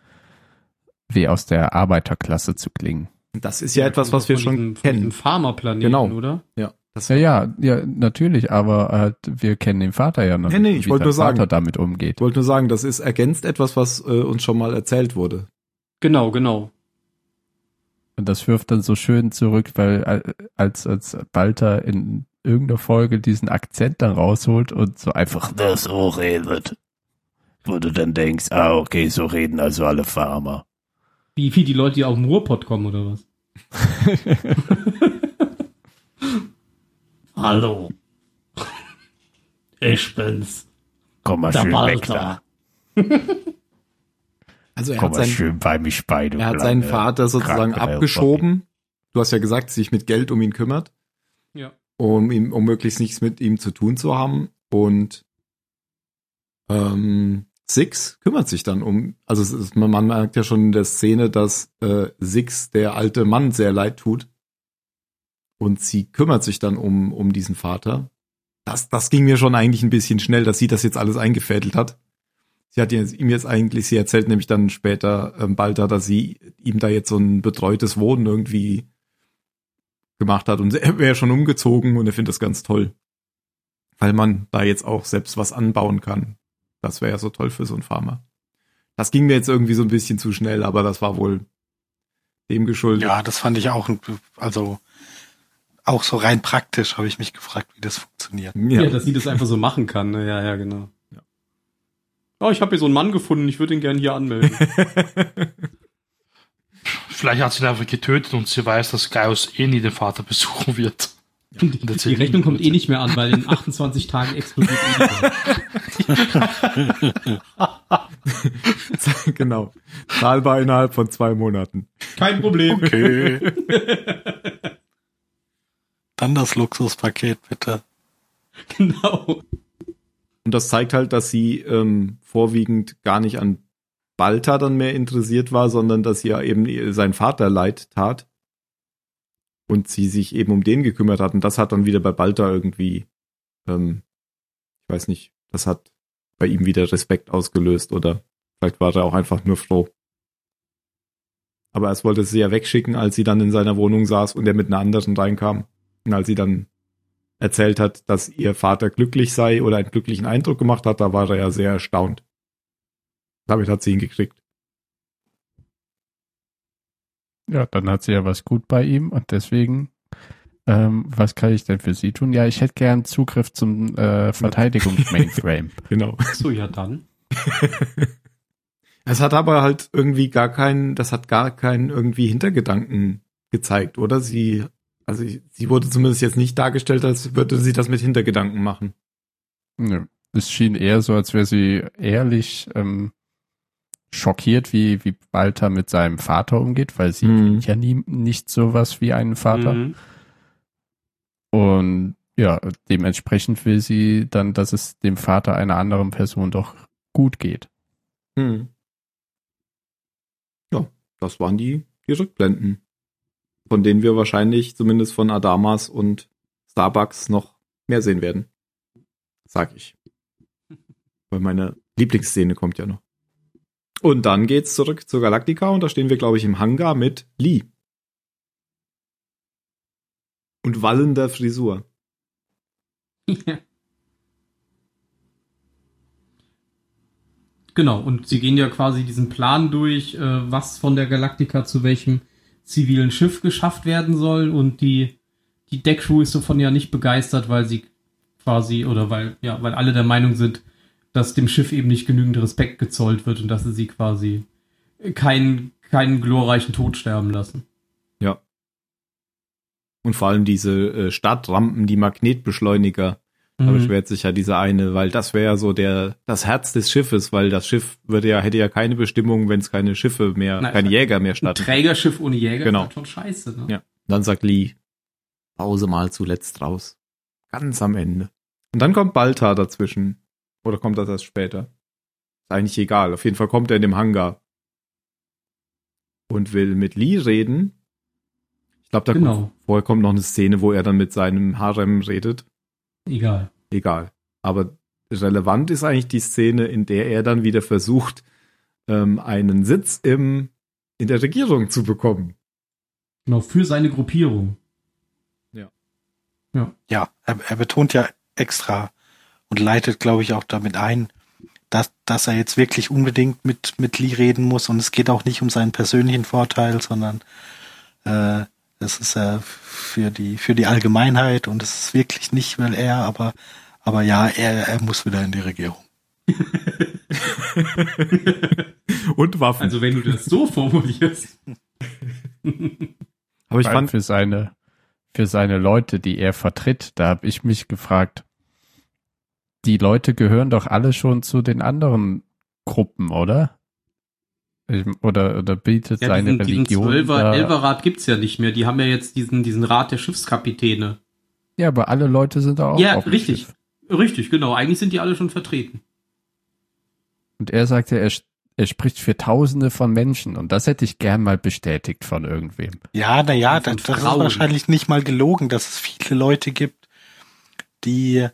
wie aus der Arbeiterklasse zu klingen. Das ist ja etwas, was wir schon diesem- kennen. Pharmaplaneten, Genau. oder? Ja. Das, Ja, ja, ja, natürlich, aber halt, wir kennen den Vater ja noch Nee, nee, ich wie wollte nur sagen. Vater damit umgeht. Ich wollte nur sagen, das ist ergänzt etwas, was äh, uns schon mal erzählt wurde. Genau, genau. Und das wirft dann so schön zurück, weil äh, als, als Balter in irgendeiner Folge diesen Akzent dann rausholt und so einfach das so redet. Wo du dann denkst, ah, okay, so reden also alle Farmer. Wie, wie die Leute, die auf dem Ruhrpott kommen, oder was? Hallo. Ich bin's. Komm mal Der schön weg Balter. da. Also er Komm hat, mal sein, schön bei mich bei, er hat seinen Vater sozusagen abgeschoben. Du hast ja gesagt, sich mit Geld um ihn kümmert. Ja. um ihm, um möglichst nichts mit ihm zu tun zu haben. Und ähm, Six kümmert sich dann um, also es ist, man, man merkt ja schon in der Szene, dass äh, Six der alte Mann sehr leid tut. Und sie kümmert sich dann um, um diesen Vater. Das, das ging mir schon eigentlich ein bisschen schnell, dass sie das jetzt alles eingefädelt hat. Sie hat ihm jetzt eigentlich, sie erzählt nämlich dann später ähm, Balter, dass sie ihm da jetzt so ein betreutes Wohnen irgendwie gemacht hat und er wäre schon umgezogen und er findet das ganz toll. Weil man da jetzt auch selbst was anbauen kann. Das wäre ja so toll für so einen Farmer. Das ging mir jetzt irgendwie so ein bisschen zu schnell, aber das war wohl dem geschuldet. Ja, das fand ich auch, also auch so rein praktisch habe ich mich gefragt, wie das funktioniert. Ja. ja. dass sie das einfach so machen kann. Ne? Ja, ja, genau. Ja. Oh, ich habe hier so einen Mann gefunden, ich würde ihn gerne hier anmelden. Vielleicht hat sie ihn einfach getötet und sie weiß, dass Gaius eh nie den Vater besuchen wird. Die, die Rechnung kommt eh nicht mehr an, weil in 28 Tagen explodiert eh genau. Zahlbar innerhalb von zwei Monaten. Kein Problem. Okay. Dann das Luxuspaket, bitte. Genau. Und das zeigt halt, dass sie ähm, vorwiegend gar nicht an Balta dann mehr interessiert war, sondern dass ihr eben sein Vater leid tat. Und sie sich eben um den gekümmert hat. Und das hat dann wieder bei Balta irgendwie, ähm, ich weiß nicht, das hat bei ihm wieder Respekt ausgelöst oder vielleicht war er auch einfach nur froh. Aber erst wollte sie ja wegschicken, als sie dann in seiner Wohnung saß und er mit einer anderen reinkam. Und als sie dann erzählt hat, dass ihr Vater glücklich sei oder einen glücklichen Eindruck gemacht hat, da war er ja sehr erstaunt. Damit hat sie ihn gekriegt. Ja, dann hat sie ja was gut bei ihm und deswegen, ähm, was kann ich denn für sie tun? Ja, ich hätte gern Zugriff zum äh, Verteidigungs-Mainframe. Genau. So, ja dann. Es hat aber halt irgendwie gar keinen, das hat gar keinen irgendwie Hintergedanken gezeigt, oder? Sie, also sie wurde zumindest jetzt nicht dargestellt, als würde sie das mit Hintergedanken machen. Nö. Es schien eher so, als wäre sie ehrlich ähm, schockiert, wie, wie Balta mit seinem Vater umgeht, weil sie Mhm. ja nie, nicht sowas wie einen Vater. Mhm. Und ja, dementsprechend will sie dann, dass es dem Vater einer anderen Person doch gut geht. Hm. Ja, das waren die, die Rückblenden. Von denen wir wahrscheinlich zumindest von Adamas und Starbucks noch mehr sehen werden. Sag ich. Weil meine Lieblingsszene kommt ja noch. Und dann geht's zurück zur Galactica und da stehen wir, glaube ich, im Hangar mit Lee. Und wallender Frisur. Ja. Genau, und sie gehen ja quasi diesen Plan durch, äh, was von der Galaktika zu welchem zivilen Schiff geschafft werden soll und die, die Deckcrew ist davon ja nicht begeistert, weil sie quasi, oder weil, ja, weil alle der Meinung sind, dass dem Schiff eben nicht genügend Respekt gezollt wird und dass sie sie quasi keinen, keinen glorreichen Tod sterben lassen. Ja. Und vor allem diese äh, Startrampen, die Magnetbeschleuniger, Da Mhm. beschwert sich ja dieser eine, weil das wäre ja so der das Herz des Schiffes, weil das Schiff würde ja hätte ja keine Bestimmung, wenn es keine Schiffe mehr, Nein, keine ein- Jäger mehr starten. Trägerschiff ohne Jäger Genau. ist halt schon scheiße, ne? Ja. Dann sagt Lee, Pause mal zuletzt raus. Ganz am Ende. Und dann kommt Balta dazwischen. Oder kommt das erst später? Ist eigentlich egal. Auf jeden Fall kommt er in dem Hangar. Und will mit Lee reden. Ich glaube, da Genau. kommt, vorher kommt noch eine Szene, wo er dann mit seinem Harem redet. Egal. Egal. Aber relevant ist eigentlich die Szene, in der er dann wieder versucht, ähm, einen Sitz im, in der Regierung zu bekommen. Genau, für seine Gruppierung. Ja, er, er betont ja extra und leitet, glaube ich, auch damit ein, dass, dass er jetzt wirklich unbedingt mit, mit Lee reden muss und es geht auch nicht um seinen persönlichen Vorteil, sondern äh, es ist äh, für die für die Allgemeinheit und es ist wirklich nicht, weil er, aber aber ja, er, er muss wieder in die Regierung. Und Waffen. Also wenn du das so formulierst. Aber ich Weil fand, für seine, für seine Leute, die er vertritt, da habe ich mich gefragt, die Leute gehören doch alle schon zu den anderen Gruppen, oder? Oder, oder bietet Ja, seine diesen, diesen Religion. Zwölfer, da, Elferrat gibt's ja nicht mehr. Die haben ja jetzt diesen, diesen Rat der Schiffskapitäne. ja, aber alle Leute sind da auch Ja, auf dem richtig. Schiff. Richtig, genau. Eigentlich sind die alle schon vertreten. Und er sagte, er, er spricht für Tausende von Menschen. Und das hätte ich gern mal bestätigt von irgendwem. Ja, na ja, Von das, das ist wahrscheinlich nicht mal gelogen, dass es viele Leute gibt, die,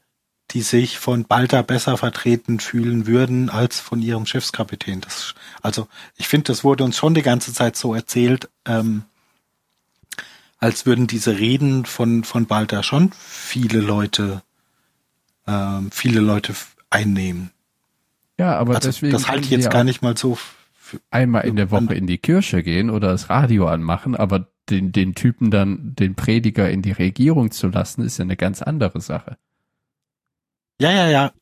die sich von Balta besser vertreten fühlen würden als von ihrem Schiffskapitän. Das, also ich finde, das wurde uns schon die ganze Zeit so erzählt, ähm, als würden diese Reden von, von Balta schon viele Leute, ähm, viele Leute einnehmen. Ja, aber Also deswegen das halte ich jetzt gar nicht mal so für, einmal in der Woche in die Kirche gehen oder das Radio anmachen, aber den, den Typen dann, den Prediger in die Regierung zu lassen, ist ja eine ganz andere Sache. Ja, ja, ja,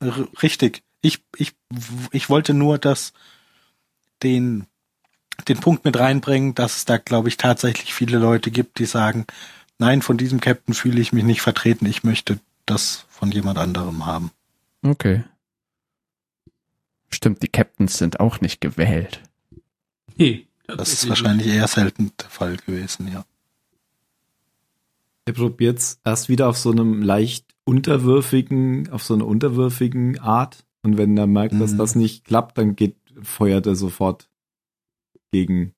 richtig. Ich, ich, ich wollte nur das, den, den Punkt mit reinbringen, dass es da, glaube ich, tatsächlich viele Leute gibt, die sagen, nein, von diesem Captain fühle ich mich nicht vertreten, ich möchte das von jemand anderem haben. Okay. Stimmt, die Captains sind auch nicht gewählt. Nee. Das ist wahrscheinlich eher selten der Fall gewesen, ja. er probiert's erst wieder auf so einem leicht unterwürfigen, auf so einer unterwürfigen Art. Und wenn er merkt, dass Mhm. das nicht klappt, dann geht, feuert er sofort gegen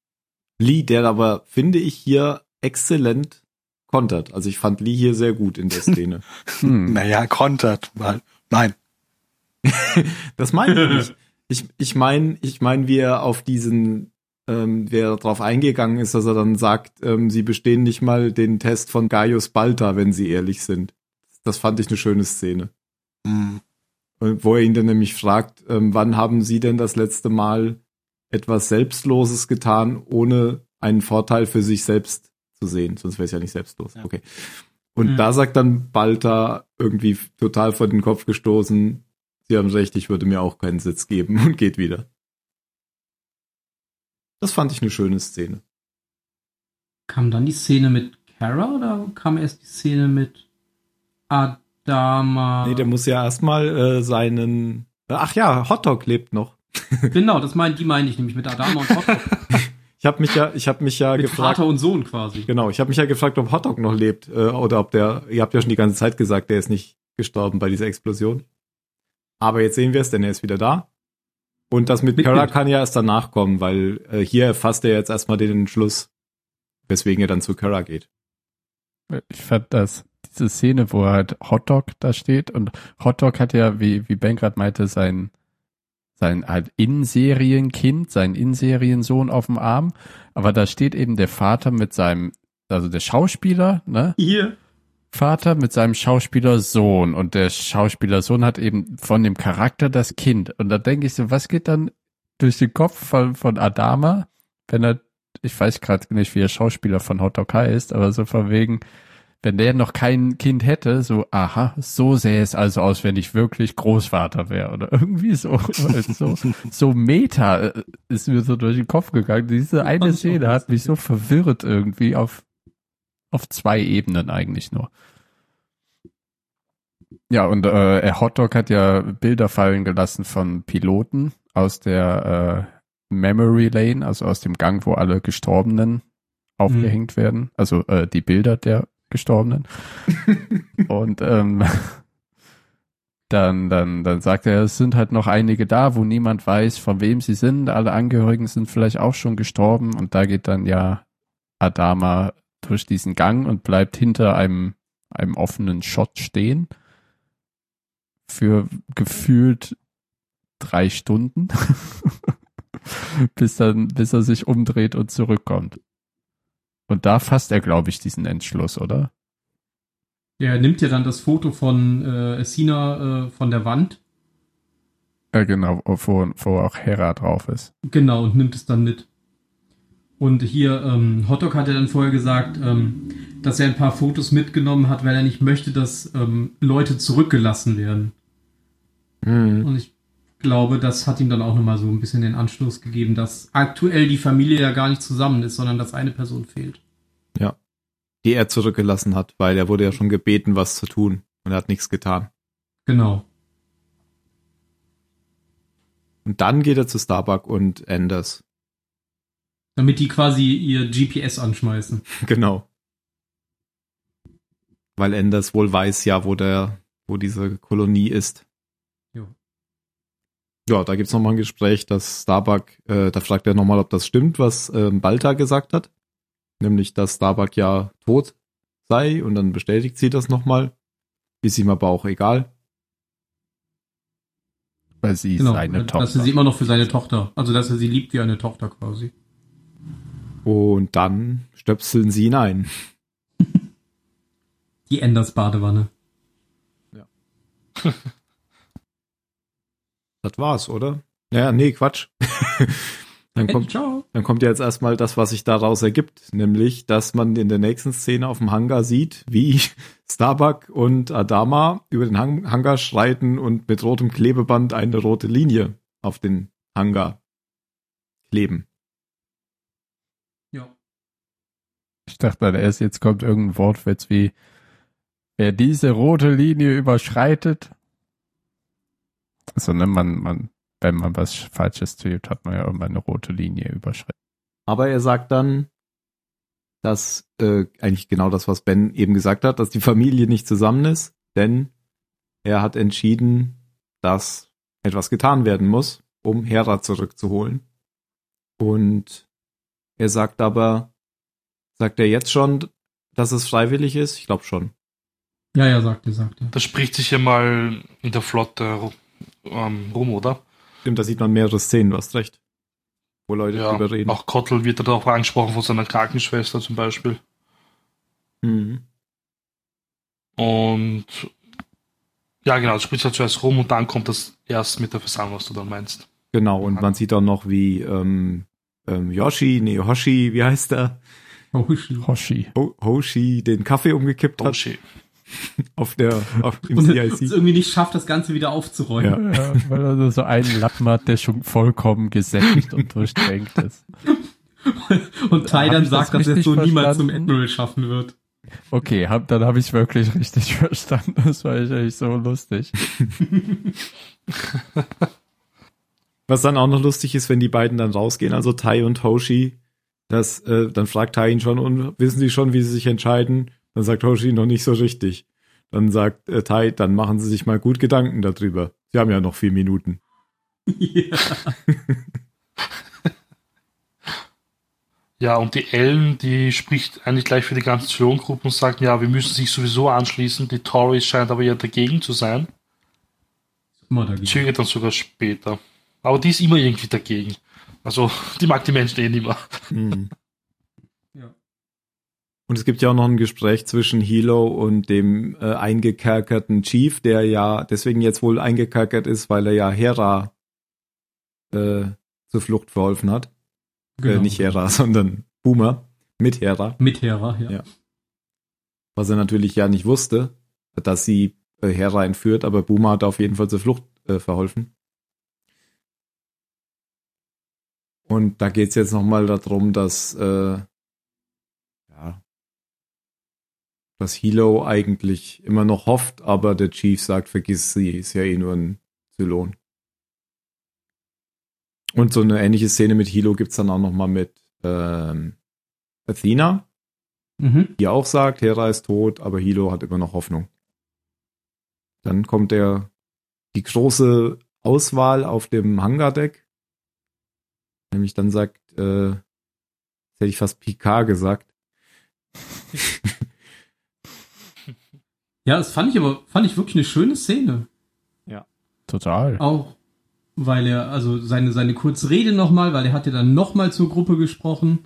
Lee, der aber, finde ich, hier exzellent kontert. Also ich fand Lee hier sehr gut in der Szene. Hm. Naja, kontert mal. Nein. Das meine ich nicht. Ich, ich meine, ich meine, wie er auf diesen, ähm, wer darauf eingegangen ist, dass er dann sagt, ähm, sie bestehen nicht mal den Test von Gaius Balta, wenn sie ehrlich sind. Das fand ich eine schöne Szene. Hm. Und Wo er ihn dann nämlich fragt, ähm, wann haben Sie denn das letzte Mal etwas Selbstloses getan, ohne einen Vorteil für sich selbst zu sehen, sonst wäre es ja nicht selbstlos. Ja. Okay. Und Mhm. da sagt dann Balta irgendwie total vor den Kopf gestoßen, Sie haben recht, ich würde mir auch keinen Sitz geben und geht wieder. Das fand ich eine schöne Szene. Kam dann die Szene mit Kara oder kam erst die Szene mit Adama? Nee, der muss ja erstmal äh, seinen. Ach ja, Hotdog lebt noch. genau, das mein, die meine ich nämlich mit Adama und Hotdog. Ich habe mich ja, ich habe mich ja mit gefragt. Vater und Sohn quasi. Genau, ich habe mich ja gefragt, ob Hotdog noch lebt äh, oder ob der. Ihr habt ja schon die ganze Zeit gesagt, der ist nicht gestorben bei dieser Explosion. Aber jetzt sehen wir es, denn er ist wieder da. Und das mit Mit Kara kann ja erst danach kommen, weil äh, hier fasst er jetzt erstmal den Entschluss, weswegen er dann zu Kara geht. Ich fand das, diese Szene, wo halt Hotdog da steht und Hotdog hat ja, wie, wie Ben gerade meinte, sein, sein halt In-Serien-Kind, sein In-Serien-Sohn auf dem Arm. Aber da steht eben der Vater mit seinem, also der Schauspieler, ne? Hier. Vater mit seinem Schauspielersohn und der Schauspielersohn hat eben von dem Charakter das Kind. Und da denke ich so, was geht dann durch den Kopf von, von Adama, wenn er, ich weiß gerade nicht, wie der Schauspieler von Hotdog heißt, aber so von wegen, wenn der noch kein Kind hätte, so, aha, so sähe es also aus, wenn ich wirklich Großvater wäre oder irgendwie so, so, so Meta äh, ist mir so durch den Kopf gegangen. Diese eine Szene hat mich so verwirrt irgendwie auf, auf zwei Ebenen eigentlich nur. Ja, und äh, er Hotdog hat ja Bilder fallen gelassen von Piloten aus der äh, Memory Lane, also aus dem Gang, wo alle Gestorbenen aufgehängt werden. Also äh, die Bilder der Gestorbenen. und ähm, dann, dann, dann sagt er, es sind halt noch einige da, wo niemand weiß, von wem sie sind. Alle Angehörigen sind vielleicht auch schon gestorben. Und da geht dann ja Adama durch diesen Gang und bleibt hinter einem, einem offenen Shot stehen. Für gefühlt drei Stunden. bis dann, bis er sich umdreht und zurückkommt. Und da fasst er, glaube ich, diesen Entschluss, oder? Ja, er nimmt ja dann das Foto von äh, Sina äh, von der Wand. Ja, genau, wo, wo auch Hera drauf ist. Genau, und nimmt es dann mit. Und hier, ähm, Hotdog hat ja dann vorher gesagt, ähm, dass er ein paar Fotos mitgenommen hat, weil er nicht möchte, dass ähm, Leute zurückgelassen werden. Mhm. Und ich glaube, das hat ihm dann auch nochmal so ein bisschen den Anschluss gegeben, dass aktuell die Familie ja gar nicht zusammen ist, sondern dass eine Person fehlt. Die er zurückgelassen hat, weil er wurde ja schon gebeten, was zu tun. Und er hat nichts getan. Genau. Und dann geht er zu Starbuck und Anders. Damit die quasi ihr GPS anschmeißen. Genau. Weil Anders wohl weiß ja, wo der, wo diese Kolonie ist. Ja, da gibt's noch mal ein Gespräch, dass Starbuck, äh, da fragt er nochmal, ob das stimmt, was ähm, Balta gesagt hat. Nämlich, dass Starbuck ja tot sei und dann bestätigt sie das nochmal. Ist ihm aber auch egal. Weil sie Genau. seine dass er sie Tochter. immer noch für seine Tochter, also dass er sie liebt wie eine Tochter quasi. Und dann stöpseln sie ihn ein. Die Enders Badewanne. Das war's, oder? Ja, nee, Quatsch. dann Hey, kommt ciao. Dann kommt ja jetzt erstmal das, was sich daraus ergibt, nämlich, dass man in der nächsten Szene auf dem Hangar sieht, wie Starbuck und Adama über den Hang Hangar schreiten und mit rotem Klebeband eine rote Linie auf den Hangar kleben. Ja. Ich dachte erst, jetzt kommt irgendein Wortwitz wie, wer diese rote Linie überschreitet. Also, ne, man, man, wenn man was Falsches tut, hat man ja irgendwann eine rote Linie überschritten. Aber er sagt dann, dass äh, eigentlich genau das, was Ben eben gesagt hat, dass die Familie nicht zusammen ist, denn er hat entschieden, dass etwas getan werden muss, um Hera zurückzuholen. Und er sagt aber, sagt er jetzt schon, dass es freiwillig ist? Ich glaube schon. Ja, ja, sagt er, sagt er. Das spricht sich ja mal in der Flotte ähm, rum, oder? Stimmt, da sieht man mehrere Szenen, du hast recht. Wo Leute Ja, drüber reden. auch Kottel wird darauf angesprochen von seiner Krankenschwester zum Beispiel. Mhm. Und ja, genau, das spricht sich zuerst rum und dann kommt das erst mit der Versammlung, was du dann meinst. Genau, und man sieht auch noch, wie ähm, ähm, Yoshi, nee, Hoshi, wie heißt er? Hoshi. Hoshi. Ho Hoshi den Kaffee umgekippt hat Bullshit. auf der auf, im Und es irgendwie nicht schafft, das Ganze wieder aufzuräumen. Ja. Ja, weil er nur so einen Lappen hat, der schon vollkommen gesättigt und durchtränkt ist. Und Tai Hab dann sagt, das dass er so niemals zum verstanden? Admiral schaffen wird. Okay, hab, dann habe ich wirklich richtig verstanden. Das war echt so lustig. Was dann auch noch lustig ist, wenn die beiden dann rausgehen, also Tai und Hoshi, das, äh, dann fragt Tai ihn schon, und wissen Sie schon, wie Sie sich entscheiden? Dann sagt Hoshi noch nicht so richtig. Dann sagt äh, Tai, dann machen Sie sich mal gut Gedanken darüber. Sie haben ja noch vier Minuten. ja. Ja, und die Ellen, die spricht eigentlich gleich für die ganze Zion-Gruppe und sagt, ja, wir müssen sich sowieso anschließen. Die Tories scheint aber ja dagegen zu sein. Zögert dann sogar später. Aber die ist immer irgendwie dagegen. Also, die mag die Menschen eh nicht mehr. Mhm. Und es gibt ja auch noch ein Gespräch zwischen Hilo und dem äh, eingekerkerten Chief, der ja deswegen jetzt wohl eingekerkert ist, weil er ja Hera äh, zur Flucht verholfen hat. Äh, nicht Hera, sondern Boomer mit Hera. Mit Hera, ja. Ja. Was er natürlich ja nicht wusste, dass sie äh, Hera entführt, aber Boomer hat auf jeden Fall zur Flucht äh, verholfen. Und da geht's jetzt nochmal darum, dass äh, ja, dass Hilo eigentlich immer noch hofft, aber der Chief sagt, vergiss sie, ist ja eh nur ein Zylon. Und so eine ähnliche Szene mit Hilo gibt's dann auch nochmal mit ähm, Athena, Mhm. die auch sagt, Hera ist tot, aber Hilo hat immer noch Hoffnung. Dann kommt der die große Auswahl auf dem Hangardeck. Nämlich dann sagt, äh, jetzt hätte ich fast Picard gesagt. Ja, das fand ich aber, fand ich wirklich eine schöne Szene. Total. Auch weil er, also seine, seine kurze Rede nochmal, weil er hat ja dann nochmal zur Gruppe gesprochen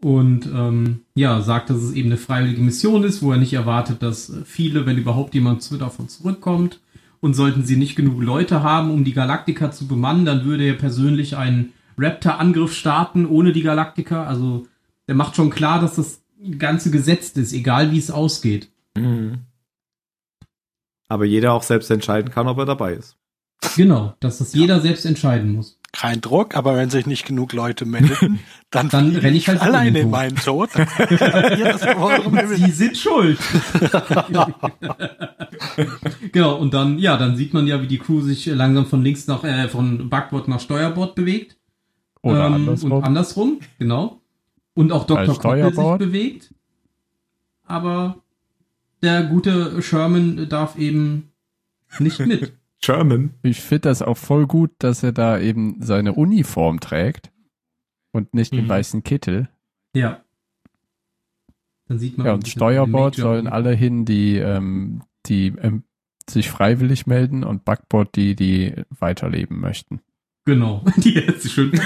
und ähm, ja, sagt, dass es eben eine freiwillige Mission ist, wo er nicht erwartet, dass viele, wenn überhaupt jemand zu- davon zurückkommt. Und sollten sie nicht genug Leute haben, um die Galaktika zu bemannen, dann würde er persönlich einen Raptor-Angriff starten ohne die Galaktika. Also der macht schon klar, dass das Ganze gesetzt ist, egal wie es ausgeht. Aber jeder auch selbst entscheiden kann, ob er dabei ist. Genau, dass das jeder selbst entscheiden muss. Kein Druck, aber wenn sich nicht genug Leute melden, dann, Dann fliege renn ich halt alleine in meinen Tod. Sie sind schuld. genau, und dann, ja, dann sieht man ja, wie die Crew sich langsam von links nach, äh, von Backbord nach Steuerbord bewegt. Oder Ähm, andersrum. Und andersrum, genau. Und auch Dr. Als Koppel sich Steuerbord. bewegt. Aber der gute Sherman darf eben nicht mit. German. Ich finde das auch voll gut, dass er da eben seine Uniform trägt und nicht den Mhm. weißen Kittel. ja. Dann sieht man. Ja, und Steuerbord den sollen alle hin, die, ähm, die ähm, sich freiwillig melden und Backbord die, die weiterleben möchten. Genau. Die ist schön.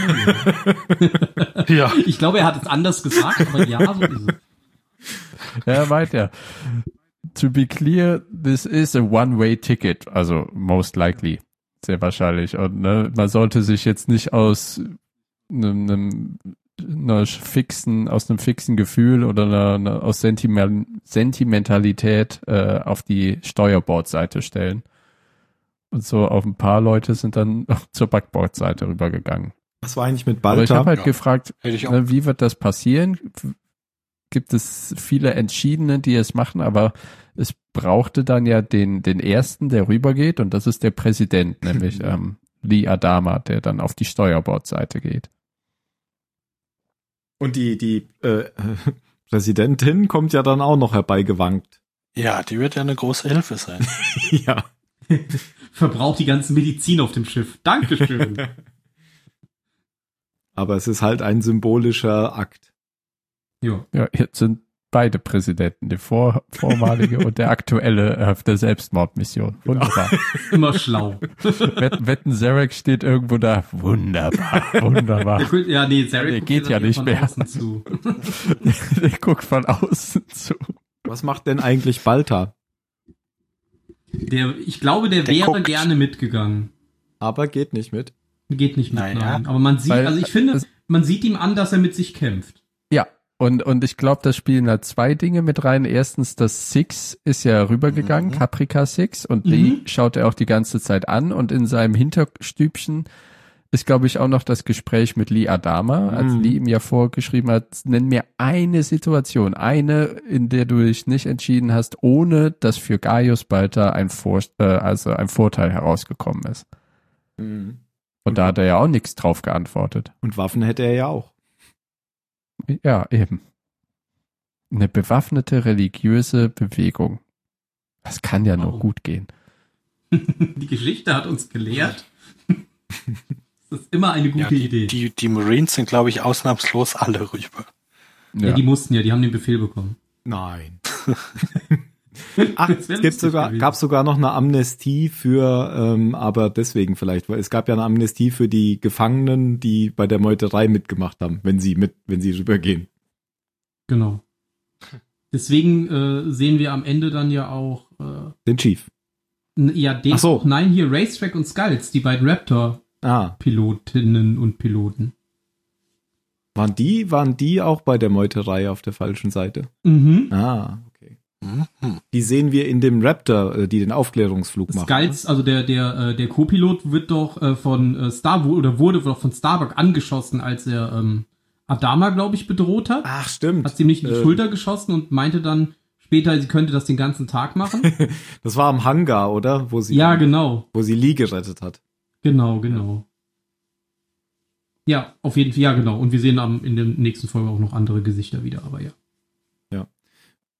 Ja. ich glaube, er hat es anders gesagt, aber ja, so ist es. Ja, weiter. To be clear, this is a one-way-ticket, also most likely, sehr wahrscheinlich. Und ne, man sollte sich jetzt nicht aus einem, einem einer fixen, aus einem fixen Gefühl oder einer, einer aus Sentimen Sentimentalität äh, auf die Steuerbordseite stellen. Und so auf ein paar Leute sind dann zur Backbordseite rübergegangen. Was war eigentlich mit Aber ich Balta? habe halt Ja. gefragt. Ne, wie wird das passieren? Gibt es viele Entschiedene, die es machen, aber es brauchte dann ja den, den ersten, der rübergeht, und das ist der Präsident, nämlich ähm, Lee Adama, der dann auf die Steuerbordseite geht. Und die, die äh, Präsidentin kommt ja dann auch noch herbeigewankt. Ja, die wird ja eine große Hilfe sein. ja. Verbraucht die ganze Medizin auf dem Schiff. Dankeschön. Aber es ist halt ein symbolischer Akt. Ja. Ja, jetzt sind beide Präsidenten, der vor, vormalige und der aktuelle auf der Selbstmordmission. Wunderbar. Immer schlau. Wetten, Wetten Zarek steht irgendwo da. Wunderbar, wunderbar. Der ja, nee, Zarek Der geht ja nicht von mehr. außen Zu. der guckt von außen zu. Was macht denn eigentlich Balta? Der, ich glaube, der, Der wäre guckt. gerne mitgegangen. Aber geht nicht mit. Geht nicht mit, Naja. nein. Aber man sieht, Weil- also ich finde, man sieht ihm an, dass er mit sich kämpft. Und, und ich glaube, da spielen da zwei Dinge mit rein. Erstens, das Six ist ja rübergegangen, Mhm. Caprica Six, und Mhm. die schaut er auch die ganze Zeit an und in seinem Hinterstübchen ist, glaube ich, auch noch das Gespräch mit Lee Adama, als Mhm. Lee ihm ja vorgeschrieben hat, nenn mir eine Situation, eine, in der du dich nicht entschieden hast, ohne dass für Gaius Balter ein, Vor äh, also ein Vorteil herausgekommen ist. Mhm. Und da hat er ja auch nichts drauf geantwortet. Und Waffen hätte er ja auch. Ja, eben. Eine bewaffnete religiöse Bewegung. Das kann ja nur Oh. gut gehen. Die Geschichte hat uns gelehrt. das ist immer eine gute Ja, die, Idee. die, die Marines sind, glaube ich, ausnahmslos alle rüber. ja. Ja. die mussten ja, die haben den Befehl bekommen. Nein. Ach, es gibt sogar, gewesen. gab sogar noch eine Amnestie für, ähm, aber deswegen vielleicht, weil es gab ja eine Amnestie für die Gefangenen, die bei der Meuterei mitgemacht haben, wenn sie mit, wenn sie rübergehen. Genau. Deswegen äh, sehen wir am Ende dann ja auch äh, Den Chief. ja den Ach so. nein hier Racetrack und Skulls, die beiden Raptor Ah, und Piloten. waren die, waren die auch bei der Meuterei auf der falschen Seite? Mhm. Ah, okay. Die sehen wir in dem Raptor, äh, die den Aufklärungsflug machen. Skulls, also der der äh, der Co-Pilot wird doch äh, von äh, Star oder wurde doch von Starbuck angeschossen, als er ähm, Adama, glaube ich, bedroht hat. Ach, stimmt. Hat sie ihm nicht in die Äh, Schulter geschossen und meinte dann später, sie könnte das den ganzen Tag machen. Das war am Hangar, oder? Wo sie, ja, genau. wo sie Lee gerettet hat. Genau, genau. Ja, auf jeden Fall, ja, genau. Und wir sehen am, in der nächsten Folge auch noch andere Gesichter wieder, aber ja.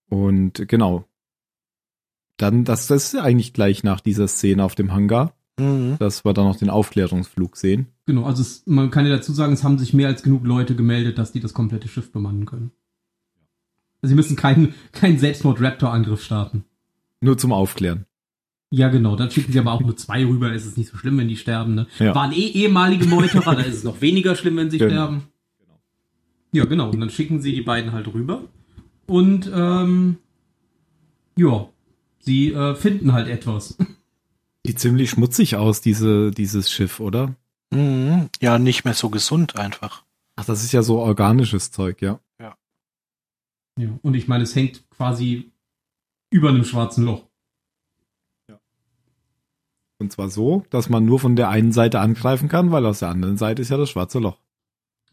Und genau. Dann, das, das ist eigentlich gleich nach dieser Szene auf dem Hangar, Mhm. dass wir dann noch den Aufklärungsflug sehen. Genau, also es, man kann ja dazu sagen, es haben sich mehr als genug Leute gemeldet, dass die das komplette Schiff bemannen können. Also sie müssen keinen keinen Selbstmord-Raptor-Angriff starten. Nur zum Aufklären. Ja, genau, dann schicken sie aber auch nur zwei rüber, ist es nicht so schlimm, wenn die sterben. Ne? Ja. Waren eh ehemalige Meuterer, da ist es noch weniger schlimm, wenn sie Genau. sterben. Ja, genau, und dann schicken sie die beiden halt rüber. Und, ähm, ja, sie äh, finden halt etwas. Sieht ziemlich schmutzig aus, diese, dieses Schiff, oder? Mhm. Ja, nicht mehr so gesund einfach. Ach, das ist ja so organisches Zeug, ja. Ja, und ich meine, es hängt quasi über einem schwarzen Loch. Und zwar so, dass man nur von der einen Seite angreifen kann, weil aus der anderen Seite ist ja das schwarze Loch.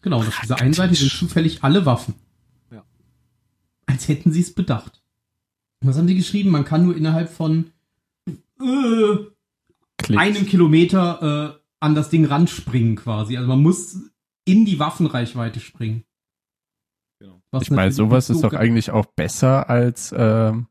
Genau, und auf dieser einen Seite sind zufällig alle Waffen. Als hätten sie es bedacht. Was haben sie geschrieben? Man kann nur innerhalb von äh, einem Kilometer äh, an das Ding ranspringen quasi. Also man muss in die Waffenreichweite springen. Genau. Was Ich meine, sowas ist doch ge- eigentlich auch besser, als ähm,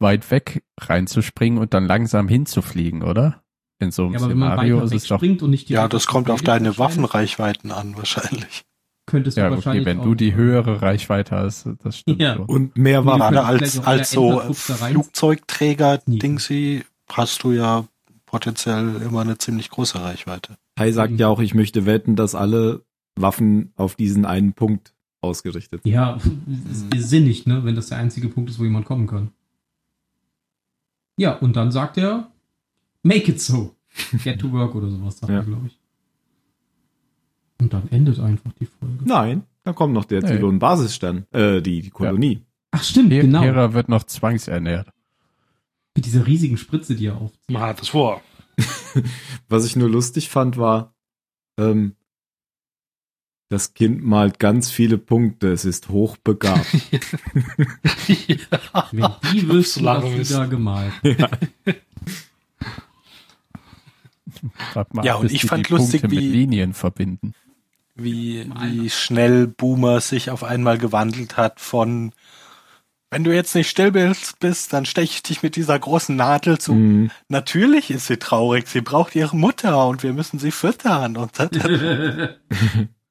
weit weg reinzuspringen und dann langsam hinzufliegen, oder? In so einem Ja, aber wenn man Szenario ist es doch. und nicht die Ja, das kommt auf deine Waffen Waffenreichweiten an, wahrscheinlich. Könntest du Ja, okay, wahrscheinlich wenn auch- du die höhere Reichweite hast, das stimmt Ja. schon. Und mehr Gerade vielleicht als, als so da Flugzeugträger-Dingsy hast du ja potenziell immer eine ziemlich große Reichweite. Kai sagt ja auch, ich möchte wetten, dass alle Waffen auf diesen einen Punkt ausgerichtet sind. Ja, ist, ist sinnig, ne, wenn das der einzige Punkt ist, wo jemand kommen kann. Ja, und dann sagt er, make it so. Get to work oder sowas, sagt Ja. er, glaube ich. Und dann endet einfach die Folge. Nein, dann kommt noch der. Zylon-Basisstern, äh, die, die Kolonie. Ach stimmt, Her genau. Hera wird noch zwangsernährt. Mit dieser riesigen Spritze, die er aufzieht. Man hat das vor. Was ich nur lustig fand, war, ähm, das Kind malt ganz viele Punkte, es ist hochbegabt. ja. Wenn die wüssten, was sie da gemalt. Warte mal, Ja, und ich fand die lustig, Punkte mit wie- Linien verbinden. Wie, wie schnell Boomer sich auf einmal gewandelt hat von wenn du jetzt nicht still bist, bist dann steche ich dich mit dieser großen Nadel zu. Mhm. Natürlich ist sie traurig, sie braucht ihre Mutter und wir müssen sie füttern. Und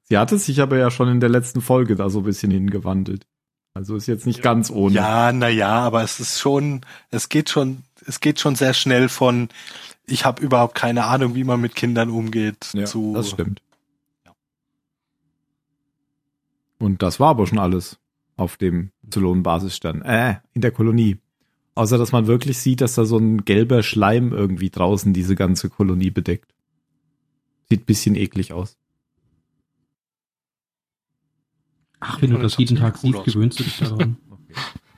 Sie hatte sich aber ja schon in der letzten Folge da so ein bisschen hingewandelt. Also ist jetzt nicht ganz ohne. ja, na ja, aber es ist schon, es geht schon, es geht schon sehr schnell von ich habe überhaupt keine Ahnung, wie man mit Kindern umgeht, Ja, zu das stimmt. Und das war aber schon alles auf dem Zylon-Basisstern. Äh, in der Kolonie. Außer, dass man wirklich sieht, dass da so ein gelber Schleim irgendwie draußen diese ganze Kolonie bedeckt. Sieht bisschen eklig aus. Ach, wenn du das jeden Tag cool siehst, aus. gewöhnst du dich daran.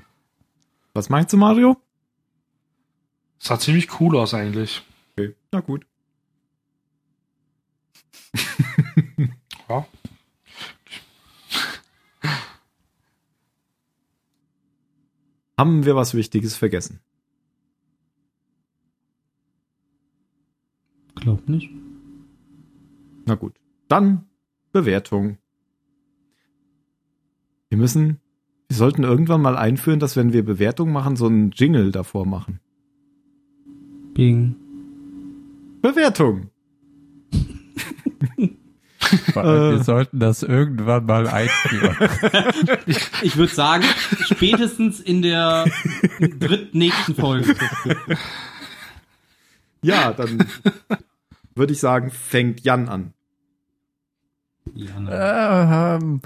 Was meinst du, Mario? Sah ziemlich cool aus eigentlich. Okay, na gut. Ja. Haben wir was Wichtiges vergessen? Glaub nicht. Na gut. Dann Bewertung. Wir müssen, wir sollten irgendwann mal einführen, dass wenn wir Bewertung machen, so einen Jingle davor machen. Bing. Bewertung. Wir sollten das irgendwann mal einführen. Ich würde sagen, spätestens in der drittnächsten Folge. Ja, dann würde ich sagen, fängt Jan an. Ja. Äh, ähm,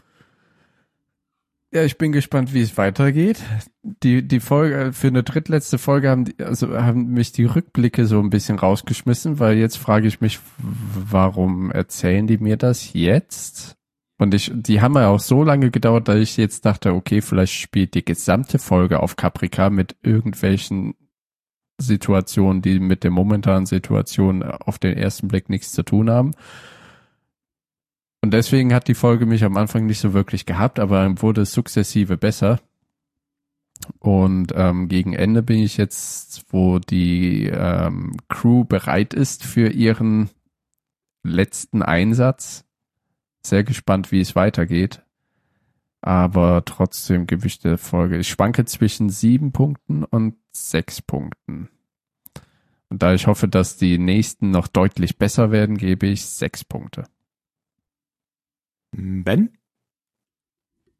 ja, ich bin gespannt, wie es weitergeht. Die, die Folge, für eine drittletzte Folge haben, die, also haben mich die Rückblicke so ein bisschen rausgeschmissen, weil jetzt frage ich mich, warum erzählen die mir das jetzt? Und ich, die haben ja auch so lange gedauert, dass ich jetzt dachte, okay, vielleicht spielt die gesamte Folge auf Caprica mit irgendwelchen Situationen, die mit der momentanen Situation auf den ersten Blick nichts zu tun haben. Und deswegen hat die Folge mich am Anfang nicht so wirklich gehabt, aber wurde sukzessive besser. Und ähm, gegen Ende bin ich jetzt, wo die ähm, Crew bereit ist für ihren letzten Einsatz, sehr gespannt, wie es weitergeht. Aber trotzdem gebe ich der Folge. Ich schwanke zwischen sieben Punkten und sechs Punkten. Und da ich hoffe, dass die nächsten noch deutlich besser werden, gebe ich sechs Punkte. Ben?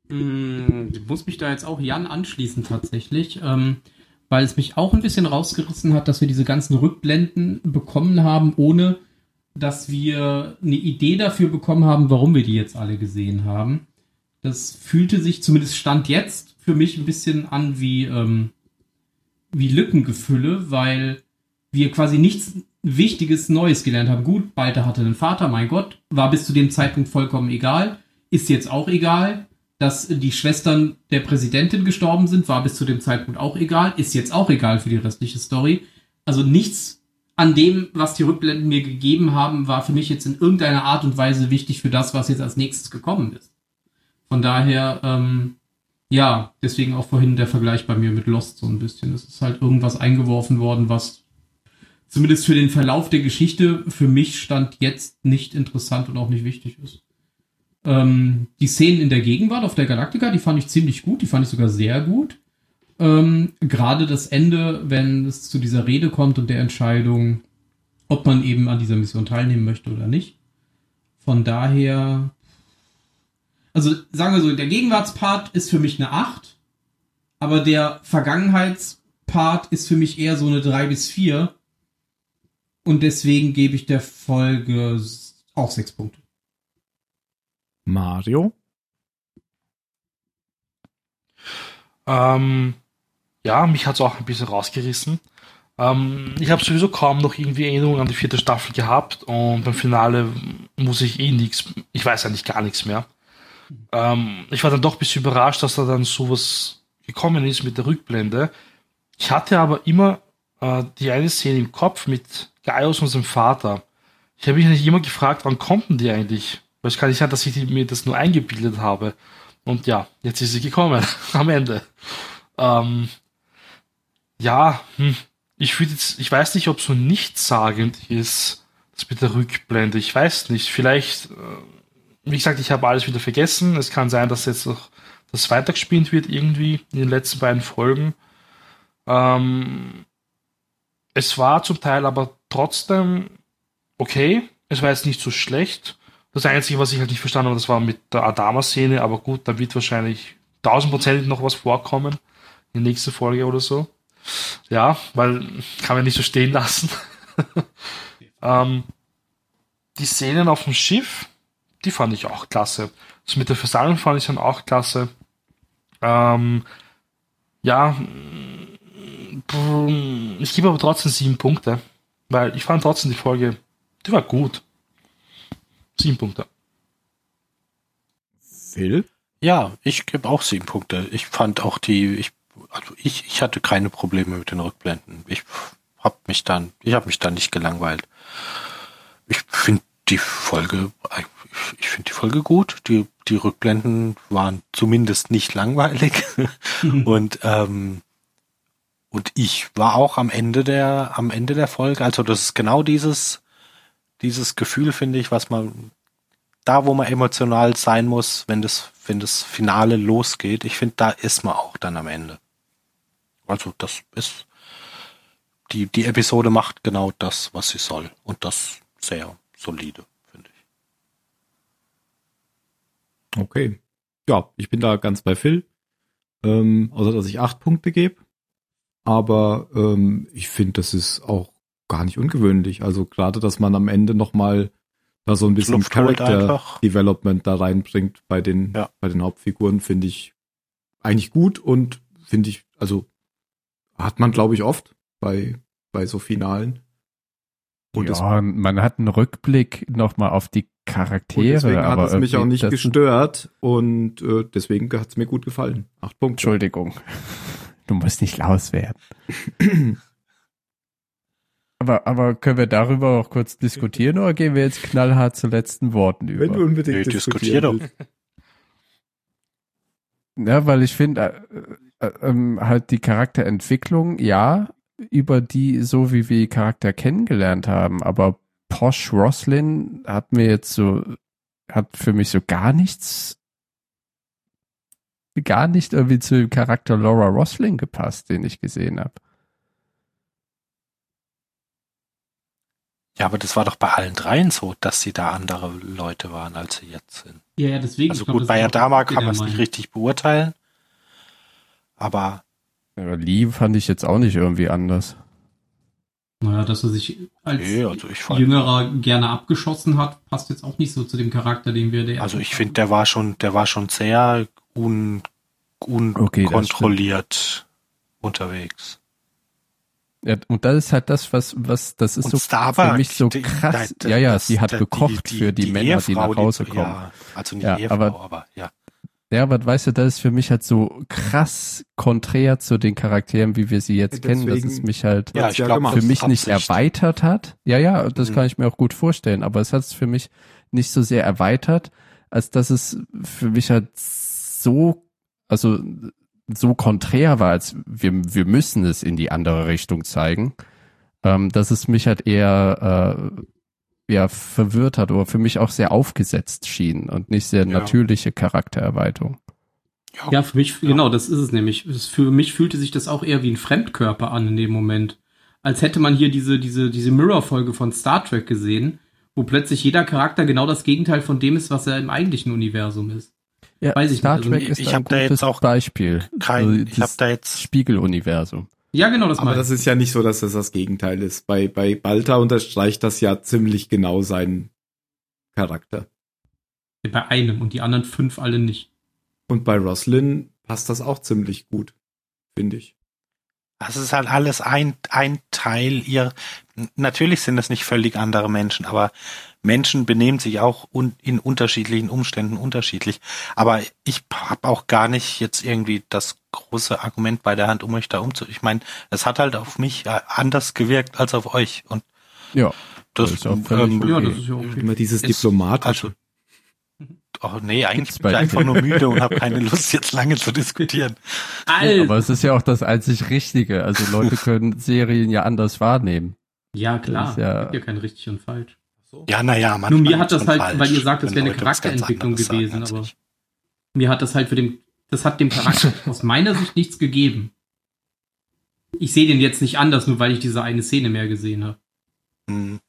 Mm, Ich muss mich da jetzt auch Jan anschließen tatsächlich, ähm, weil es mich auch ein bisschen rausgerissen hat, dass wir diese ganzen Rückblenden bekommen haben, ohne dass wir eine Idee dafür bekommen haben, warum wir die jetzt alle gesehen haben. Das fühlte sich zumindest Stand jetzt für mich ein bisschen an wie, ähm, wie Lückengefülle, weil wir quasi nichts Wichtiges Neues gelernt haben. Gut, Balter hatte einen Vater, mein Gott, war bis zu dem Zeitpunkt vollkommen egal, ist jetzt auch egal. Dass die Schwestern der Präsidentin gestorben sind, war bis zu dem Zeitpunkt auch egal, ist jetzt auch egal für die restliche Story. Also nichts an dem, was die Rückblenden mir gegeben haben, war für mich jetzt in irgendeiner Art und Weise wichtig für das, was jetzt als nächstes gekommen ist. Von daher, ähm, ja, deswegen auch vorhin der Vergleich bei mir mit Lost so ein bisschen. Es ist halt irgendwas eingeworfen worden, was zumindest für den Verlauf der Geschichte für mich stand jetzt nicht interessant und auch nicht wichtig ist. Ähm, die Szenen in der Gegenwart auf der Galaktika, die fand ich ziemlich gut, die fand ich sogar sehr gut. Ähm, Gerade das Ende, wenn es zu dieser Rede kommt und der Entscheidung, ob man eben an dieser Mission teilnehmen möchte oder nicht. Von daher, also sagen wir so, der Gegenwartspart ist für mich eine 8, aber der Vergangenheitspart ist für mich eher so eine 3 bis 4. Und deswegen gebe ich der Folge auch 6 Punkte. Mario? Ähm, ja, mich hat's auch ein bisschen rausgerissen. Ähm, ich habe sowieso kaum noch irgendwie Erinnerungen an die vierte Staffel gehabt und beim Finale muss ich eh nichts, ich weiß eigentlich gar nichts mehr. Ähm, ich war dann doch ein bisschen überrascht, dass da dann sowas gekommen ist mit der Rückblende. Ich hatte aber immer äh, die eine Szene im Kopf mit Gaius und seinem Vater. Ich habe mich nicht immer gefragt, wann kommt die eigentlich? Weil es kann nicht sein, dass ich die, mir das nur eingebildet habe. Und ja, jetzt ist sie gekommen, am Ende. Ähm, ja, hm, ich würde jetzt, ich weiß nicht, ob so nichtssagend ist, das mit der Rückblende. Ich weiß nicht. Vielleicht, äh, wie gesagt, ich habe alles wieder vergessen. Es kann sein, dass jetzt noch das weitergespielt wird irgendwie in den letzten beiden Folgen. Ähm, es war zum Teil aber trotzdem okay. Es war jetzt nicht so schlecht. Das Einzige, was ich halt nicht verstanden habe, das war mit der Adama-Szene, aber gut, da wird wahrscheinlich tausendprozentig noch was vorkommen. In der nächsten Folge oder so. Ja, weil kann man nicht so stehen lassen. ähm, die Szenen auf dem Schiff, die fand ich auch klasse. Das mit der Versammlung fand ich dann auch klasse. Ähm, ja, ich gebe aber trotzdem sieben Punkte, weil ich fand trotzdem die Folge, die war gut. Sieben Punkte. Phil? Ja, ich gebe auch sieben Punkte. Ich fand auch die, ich, also ich, ich hatte keine Probleme mit den Rückblenden. Ich hab mich dann, ich habe mich dann nicht gelangweilt. Ich finde die Folge, ich finde die Folge gut. Die, die Rückblenden waren zumindest nicht langweilig. und, ähm, und ich war auch am Ende der, am Ende der Folge. Also das ist genau dieses, dieses Gefühl, finde ich, was man, da wo man emotional sein muss, wenn das, wenn das Finale losgeht. Ich finde, da ist man auch dann am Ende. Also das ist, die, die Episode macht genau das, was sie soll. Und das sehr solide, finde ich. Okay. Ja, ich bin da ganz bei Phil. Ähm, außer dass ich acht Punkte gebe. Aber ähm, ich finde, das ist auch gar nicht ungewöhnlich. Also gerade, dass man am Ende nochmal da so ein bisschen Character. Development da reinbringt bei den, Ja. bei den Hauptfiguren, finde ich eigentlich gut und finde ich, also hat man, glaube ich, oft bei, bei so Finalen. Und ja, man hat einen Rückblick nochmal auf die Charaktere. und deswegen hat aber es mich auch nicht gestört und äh, deswegen hat es mir gut gefallen. Acht Punkte. Entschuldigung. Du musst nicht laut werden. aber, aber können wir darüber auch kurz diskutieren oder gehen wir jetzt knallhart zu letzten Worten über? Wenn du unbedingt Nee, diskutier diskutieren doch. Ja, weil ich finde, äh, äh, ähm, halt die Charakterentwicklung, ja, über die, so wie wir Charakter kennengelernt haben, aber Posh Roslin hat mir jetzt so, hat für mich so gar nichts, gar nicht irgendwie zu dem Charakter Laura Roslin gepasst, den ich gesehen habe. Ja, aber das war doch bei allen dreien so, dass sie da andere Leute waren, als sie jetzt sind. Ja, ja, deswegen. Also ich glaub, gut, das bei Adama kann man es nicht richtig beurteilen. Aber Aber Lee fand ich jetzt auch nicht irgendwie anders. Naja, dass er sich als nee, also ich fand, Jüngerer gerne abgeschossen hat, passt jetzt auch nicht so zu dem Charakter, den wir der also ich finde, der war schon, der war schon sehr un, Okay, unkontrolliert unterwegs. Ja, und das ist halt das, was, was, das ist Und so Starbuck, für mich so die- krass. die- ja, ja, das- sie hat die- gekocht für die, Männer, die Ehefrau, nach Hause die- kommen. Ja, also nicht Ja, Ehefrau, aber- aber, ja. Ja, aber weißt du, das ist für mich halt so krass konträr zu den Charakteren, wie wir sie jetzt kennen, dass Deswegen- es mich halt Ja, ich gemacht. für mich nicht Absicht. erweitert hat. Ja, ja, das Mhm. kann ich mir auch gut vorstellen, aber es hat es für mich nicht so sehr erweitert, als dass es für mich halt so, also so konträr war, als wir, wir müssen es in die andere Richtung zeigen, ähm, dass es mich halt eher äh, ja, verwirrt hat oder für mich auch sehr aufgesetzt schien und nicht sehr Ja. natürliche Charaktererweiterung. Ja, für mich, Ja. genau, das ist es nämlich. Das, für mich fühlte sich das auch eher wie ein Fremdkörper an in dem Moment. Als hätte man hier diese, diese, diese Mirror-Folge von Star Trek gesehen, wo plötzlich jeder Charakter genau das Gegenteil von dem ist, was er im eigentlichen Universum ist. Ja, Weiß ich Star nicht, also Trek ich- ist ich ein hab da gutes jetzt auch Beispiel. Kein, Also ich habe da jetzt, Spiegeluniversum. Ja, genau, das Aber meine das ist ja nicht so, dass das das Gegenteil ist. Bei, bei Balta unterstreicht das ja ziemlich genau seinen Charakter. Bei einem und die anderen fünf alle nicht. Und bei Roslyn passt das auch ziemlich gut, finde ich. Das ist halt alles ein, ein Teil ihr, natürlich sind es nicht völlig andere Menschen, aber Menschen benehmen sich auch un, in unterschiedlichen Umständen unterschiedlich. Aber ich habe auch gar nicht jetzt irgendwie das große Argument bei der Hand, um euch da umzu. Ich meine, es hat halt auf mich äh, anders gewirkt als auf euch. Und Ja. das, Das ist auch völlig ähm, okay. Ja, das ist ja okay. Immer dieses Ist- Diplomatische. also, oh nee, eigentlich bin ich einfach nur müde und habe keine Lust, jetzt lange zu diskutieren. Alter! Aber es ist ja auch das einzig Richtige. Also Leute können Serien ja anders wahrnehmen. ja, klar. Das ist ja- Es gibt ja kein richtig und falsch. Ja, naja, man. Nur mir hat das halt, weil ihr sagt, das wäre eine Charakterentwicklung gewesen, aber mir hat das halt für den, das hat dem Charakter aus meiner Sicht nichts gegeben. Ich sehe den jetzt nicht anders, nur weil ich diese eine Szene mehr gesehen habe. Hm.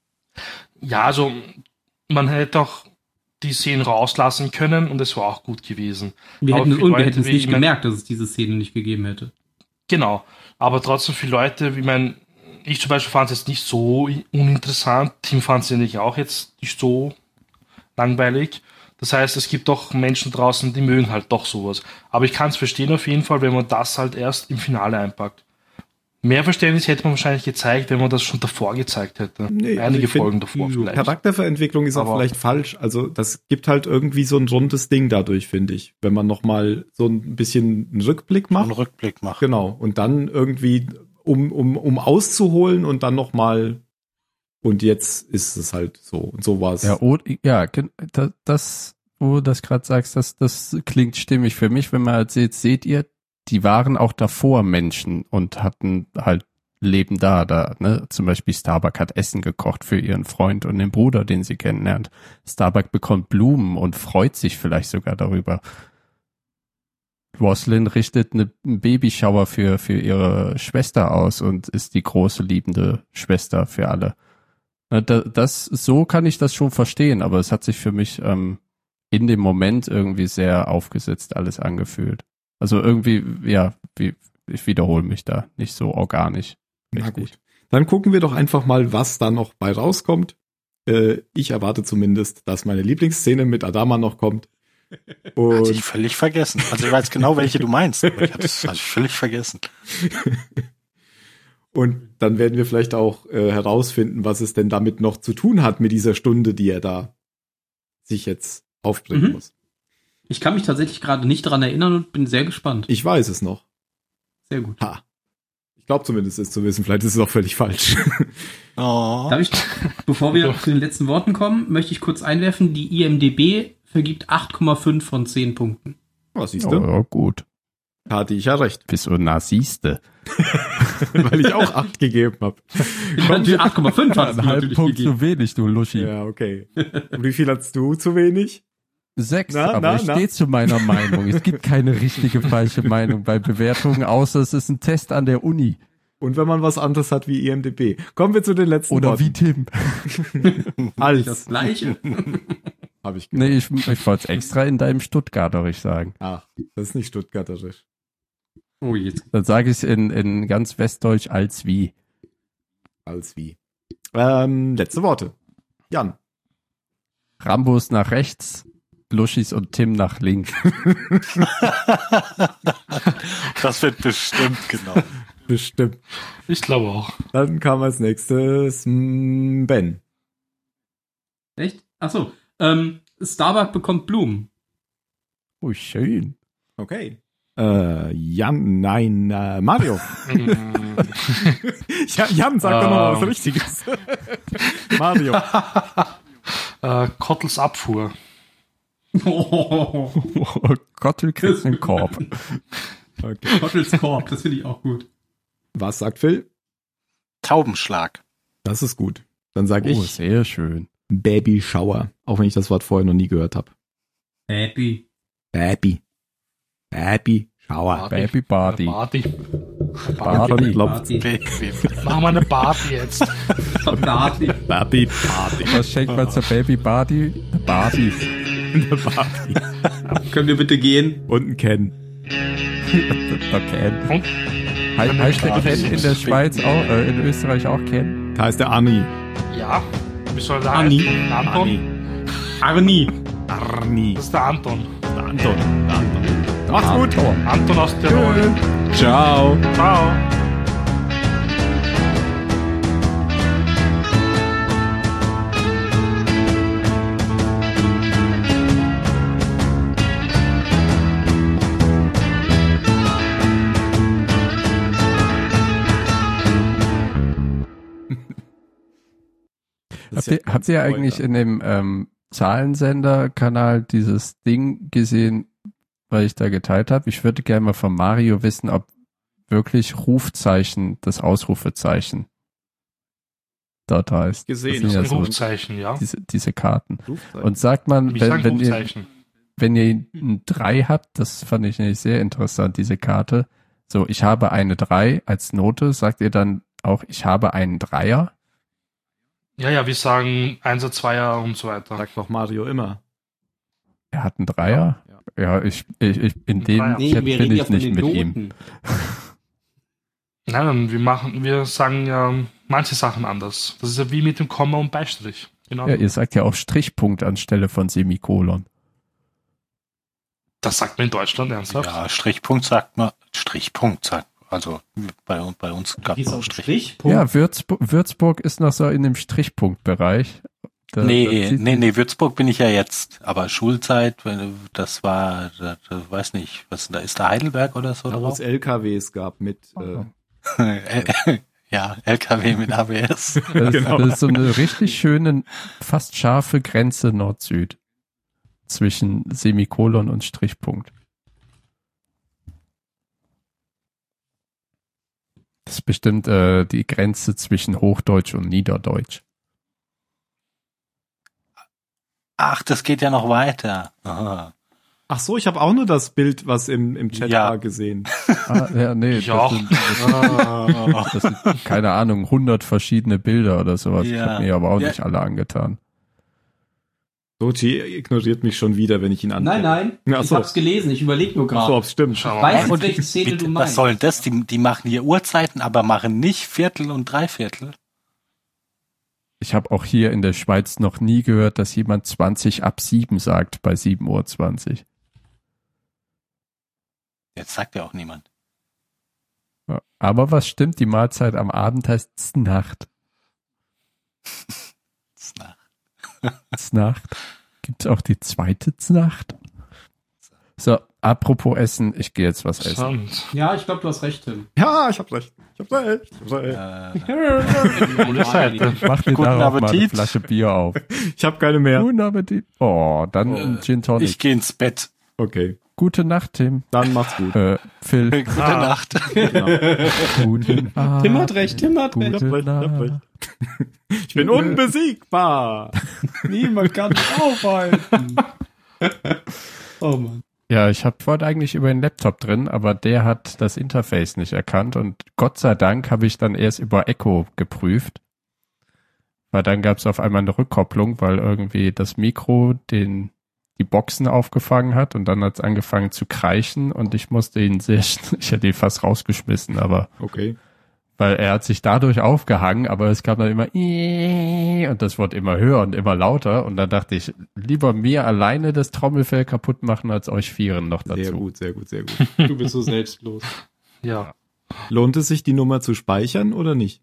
Ja, also man hätte auch die Szenen rauslassen können und es war auch gut gewesen. Wir Aber hätten, für und wir Leute hätten es nicht gemerkt, dass es diese Szene nicht gegeben hätte. Genau. Aber trotzdem für Leute, wie mein, ich zum Beispiel fand es jetzt nicht so uninteressant. Tim fand es nämlich auch jetzt nicht so langweilig. Das heißt, es gibt doch Menschen draußen, die mögen halt doch sowas. Aber ich kann es verstehen auf jeden Fall, wenn man das halt erst im Finale einpackt. Mehr Verständnis hätte man wahrscheinlich gezeigt, wenn man das schon davor gezeigt hätte. Nee, also Einige find, Folgen davor vielleicht. Charakterverentwicklung ist auch Aber- vielleicht falsch. Also das gibt halt irgendwie so ein rundes Ding dadurch, finde ich. Wenn man noch mal so ein bisschen einen Rückblick Einen macht. Rückblick machen. Genau. Und dann irgendwie, um, um, um auszuholen und dann noch mal und jetzt ist es halt so. Und so war es. Ja, oh, ja, das, wo du das gerade sagst, das, das klingt stimmig für mich, wenn man halt sieht, seht ihr, die waren auch davor Menschen und hatten halt Leben da, da, ne? Zum Beispiel Starbuck hat Essen gekocht für ihren Freund und den Bruder, den sie kennenlernt. Starbuck bekommt Blumen und freut sich vielleicht sogar darüber. Roslyn richtet eine, Babyshower für, für ihre Schwester aus und ist die große liebende Schwester für alle. Das, so kann ich das schon verstehen, aber es hat sich für mich ähm, in dem Moment irgendwie sehr aufgesetzt alles angefühlt. Also irgendwie, ja, wie, ich wiederhole mich da nicht so organisch. Na Richtig. gut. Dann gucken wir doch einfach mal, was da noch bei rauskommt. Äh, ich erwarte zumindest, dass meine Lieblingsszene mit Adama noch kommt. Hatte Und ich völlig vergessen. Also ich weiß genau, welche du meinst, aber ich hatte es hatte ich völlig vergessen. Und dann werden wir vielleicht auch äh, herausfinden, was es denn damit noch zu tun hat mit dieser Stunde, die er da sich jetzt aufbringen Mhm. muss. Ich kann mich tatsächlich gerade nicht dran erinnern und bin sehr gespannt. Ich weiß es noch. Sehr gut. Ha. Ich glaube zumindest es zu wissen. Vielleicht ist es auch völlig falsch. Oh. Darf ich, bevor wir zu den letzten Worten kommen, möchte ich kurz einwerfen, die IMDB vergibt 8,5 von 10 Punkten. Was siehst Oh, du? ja, gut. Hatte ich ja recht, Bist du na siehste. weil ich auch acht gegeben habe. Natürlich 8,5 hat es Einen halben natürlich Punkt gegeben. zu wenig, du Luschi. Ja, okay. Und wie viel hast du zu wenig? Sechs, Na, aber na, ich stehe zu meiner Meinung. Es gibt keine richtige falsche Meinung bei Bewertungen, außer es ist ein Test an der Uni. Und wenn man was anderes hat wie IMDB. Kommen wir zu den letzten Oder wie Worten. Tim. Das Als, gleiche. habe ich gesagt. Nee, ich, ich wollte es extra in deinem Stuttgarterisch sagen. Ach, das ist nicht stuttgarterisch. Oh, jetzt. Dann sage ich es in, in ganz Westdeutsch als wie. Als wie. Ähm, letzte Worte. Jan. Rambos nach rechts, Luschis und Tim nach links. Das wird bestimmt genau. Bestimmt. Ich glaube auch. Dann kam als nächstes mm, Ben. Echt? Ach so. Ähm, Starbuck bekommt Blumen. Oh, schön. Okay. Äh, Jan, nein, äh, Mario. ja, Jan, sag doch noch mal was Ähm. Richtiges. Mario. äh, Kottels Abfuhr. Oh, Oh Gott, du kriegst einen Korb. Okay. Gottels Korb, das finde ich auch gut. Was sagt Phil? Taubenschlag. Das ist gut. Dann sage Oh, ich sehr schön. Baby Shower. Auch wenn ich das Wort vorher noch nie gehört habe. Happy. Baby. Baby Party. Baby Party. Party. Party. Party. Baby. Machen wir eine Party jetzt. Party. Baby Party. Was schenkt man zur Baby Party? Eine Party. Eine Party. Können wir bitte gehen? Und ein Ken. Okay. Und? He heißt der. Ken in der Schweiz auch, äh, in Österreich auch Ken? Da heißt der Anni. Ja. Wie soll der Anni. Anton? Arni. Arni. Das ist der Anton. Der Anton. Der Anton. Macht's gut. Anton aus Tirol. Ciao. Ciao. Habt ihr, ja habt ihr eigentlich in dem ähm, Zahlensender-Kanal dieses Ding gesehen, was ich da geteilt habe? Ich würde gerne mal von Mario wissen, ob wirklich Rufzeichen das Ausrufezeichen dort heißt. Gesehen, Das sind ja so Rufzeichen, ja. diese, diese Karten. Rufzeichen. Und sagt man, Wie wenn, wenn, ihr, Rufzeichen? wenn ihr ein 3 habt, das fand ich nämlich sehr interessant, diese Karte. So, ich habe eine 3 als Note, sagt ihr dann auch, ich habe einen Dreier? Ja, ja, wir sagen Einser, Zweier und so weiter. Sagt doch Mario immer. Er hat einen Dreier? Ja. Ich, ich, ich in dem. Nee, Chat wir bin ich ja nicht mit ihm. Noten. Nein, nein, wir machen, wir sagen ja manche Sachen anders. Das ist ja wie mit dem Komma und Beistrich. Genau. Ja, ihr sagt ja auch Strichpunkt anstelle von Semikolon. das sagt man in Deutschland ernsthaft. Ja, Strichpunkt sagt man. Strichpunkt sagt Also bei, bei uns gab Wie es ist auch auf Strich. Strich? Ja, Würzburg, Würzburg ist noch so in dem Strichpunktbereich. Da- da Nee, nee, nee, Würzburg bin ich ja jetzt. Aber Schulzeit, wenn- das war, da, da, weiß nicht, was da ist da Heidelberg oder so Wo es? LKWs gab mit, äh, ja, LKW mit ABS. Das, Genau. das ist so eine richtig schöne, fast scharfe Grenze Nord-Süd zwischen Semikolon und Strichpunkt. Das ist bestimmt äh, die Grenze zwischen Hochdeutsch und Niederdeutsch. Ach, das geht ja noch weiter. Aha. ach so, ich habe auch nur das Bild, was im, im Chat Ja. war, gesehen. Ah, ja, nee, Ich das auch. sind, das, das sind, keine Ahnung, 100 verschiedene Bilder oder sowas. Ich Ja. habe mir aber auch Ja. nicht alle angetan. Doji ignoriert mich schon wieder, wenn ich ihn Nein, angucke. nein. Ach Ich so. hab's gelesen. Ich überlege nur Ach so, gerade. ob's stimmt. Schauen wir Weiß mal. nicht, Und welche Szene du was meinst. soll denn das? Die, die machen hier Uhrzeiten, aber machen nicht Viertel und Dreiviertel. Ich habe auch hier in der Schweiz noch nie gehört, dass jemand 20 ab 7 sagt bei 7.20 Uhr. Jetzt sagt ja auch niemand. Ja. Aber was stimmt, die Mahlzeit am Abend heißt Znacht. Na, Znacht. Gibt's auch die zweite Znacht? So, apropos Essen, ich gehe jetzt was essen. Ja, ich glaube, du hast recht, Tim. Ja, ich hab recht. Ich hab recht. Ich hab recht. Äh. Mach dir Guten darauf mal eine Appetit. Flasche Bier auf. Ich hab keine mehr. Guten Appetit. Oh, dann ein Gin Tonic. ich gehe ins Bett. Okay, Gute Nacht, Tim. dann macht's gut. Äh, Phil. Gute Nacht. Gute Nacht. Tim hat recht, Tim hat recht. Gute Ich hab recht, ich hab Nacht. recht. Ich bin unbesiegbar. Niemand kann mich aufhalten. oh Mann. Ja, ich hab, wollte eigentlich über den Laptop drin, aber der hat das Interface nicht erkannt und Gott sei Dank habe ich dann erst über Echo geprüft. Weil dann gab es auf einmal eine Rückkopplung, weil irgendwie das Mikro den die Boxen aufgefangen hat und dann hat es angefangen zu kreischen und ich musste ihn sehr, ich hätte ihn fast rausgeschmissen, aber Okay. Weil er hat sich dadurch aufgehangen, aber es kam dann immer und das wurde immer höher und immer lauter und dann dachte ich, lieber mir alleine das Trommelfell kaputt machen, als euch Vieren noch dazu. Sehr gut, sehr gut, sehr gut. Du bist so selbstlos. Ja. Lohnt es sich, die Nummer zu speichern oder nicht?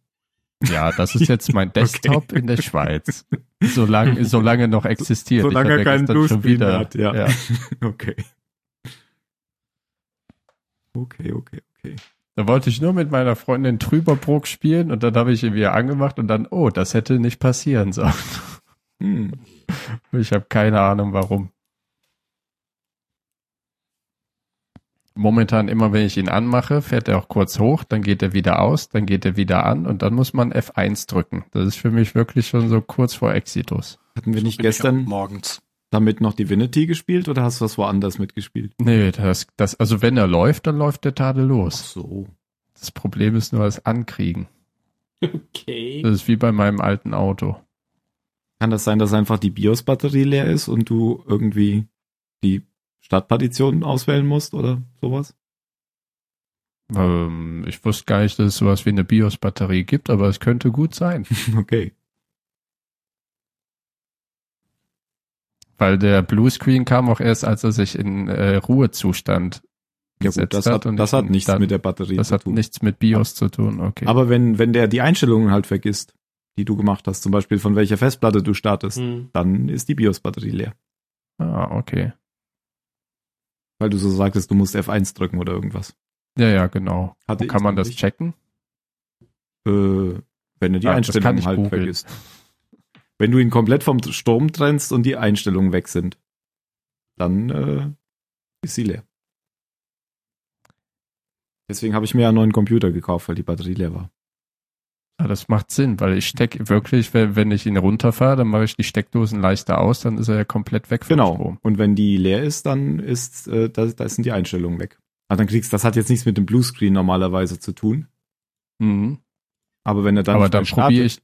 Ja, das ist jetzt mein Desktop in der Schweiz. Solange, solange noch existiert. Solange er keinen Bluescreen wieder- hat, ja. ja. Okay. Okay, okay, okay. Da wollte ich nur mit meiner Freundin Trüberbrook spielen und dann habe ich ihn wieder angemacht und dann, oh, das hätte nicht passieren sollen. Hm. Ich habe keine Ahnung warum. Momentan immer, wenn ich ihn anmache, fährt er auch kurz hoch, dann geht er wieder aus, dann geht er wieder an und dann muss man F1 drücken. Das ist für mich wirklich schon so kurz vor Exitus. Hatten wir nicht auch gestern morgens. Damit noch Divinity gespielt oder hast du was woanders mitgespielt? Nee, das, das, also wenn er läuft, dann läuft der tadellos. so. Das Problem ist nur das Ankriegen. Okay. Das ist wie bei meinem alten Auto. Kann das sein, dass einfach die BIOS-Batterie leer ist und du irgendwie die Startpartition auswählen musst oder sowas? Ähm, ich wusste gar nicht, dass es sowas wie eine BIOS-Batterie gibt, aber es könnte gut sein. Okay. Weil der Bluescreen kam auch erst, als er sich in äh, Ruhezustand Ja gesetzt gut, das hat, und das hat nichts dann, mit der Batterie Das zu hat tun. nichts mit BIOS zu tun, okay. Aber wenn, wenn der die Einstellungen halt vergisst, die du gemacht hast, zum Beispiel von welcher Festplatte du startest, Hm. dann ist die BIOS-Batterie leer. ah, okay. Weil du so sagtest, du musst F1 drücken oder irgendwas. Ja, ja, genau. Hatte Wo ich kann man das nicht. checken? Äh, wenn er die Ah, das kann Einstellungen halt googeln. vergisst. Wenn du ihn komplett vom Strom trennst und die Einstellungen weg sind, dann äh, ist sie leer. Deswegen habe ich mir einen neuen Computer gekauft, weil die Batterie leer war. Ah, das macht Sinn, weil ich stecke wirklich, wenn, ich ihn runterfahre, dann mache ich die Steckdosen leichter aus, dann ist er ja komplett weg vom Genau. Strom. Und wenn die leer ist, dann ist, äh, da, da sind die Einstellungen weg. Also dann kriegst, das hat jetzt nichts mit dem Bluescreen normalerweise zu tun. Mhm. Aber wenn er dann Aber dann probiere ich,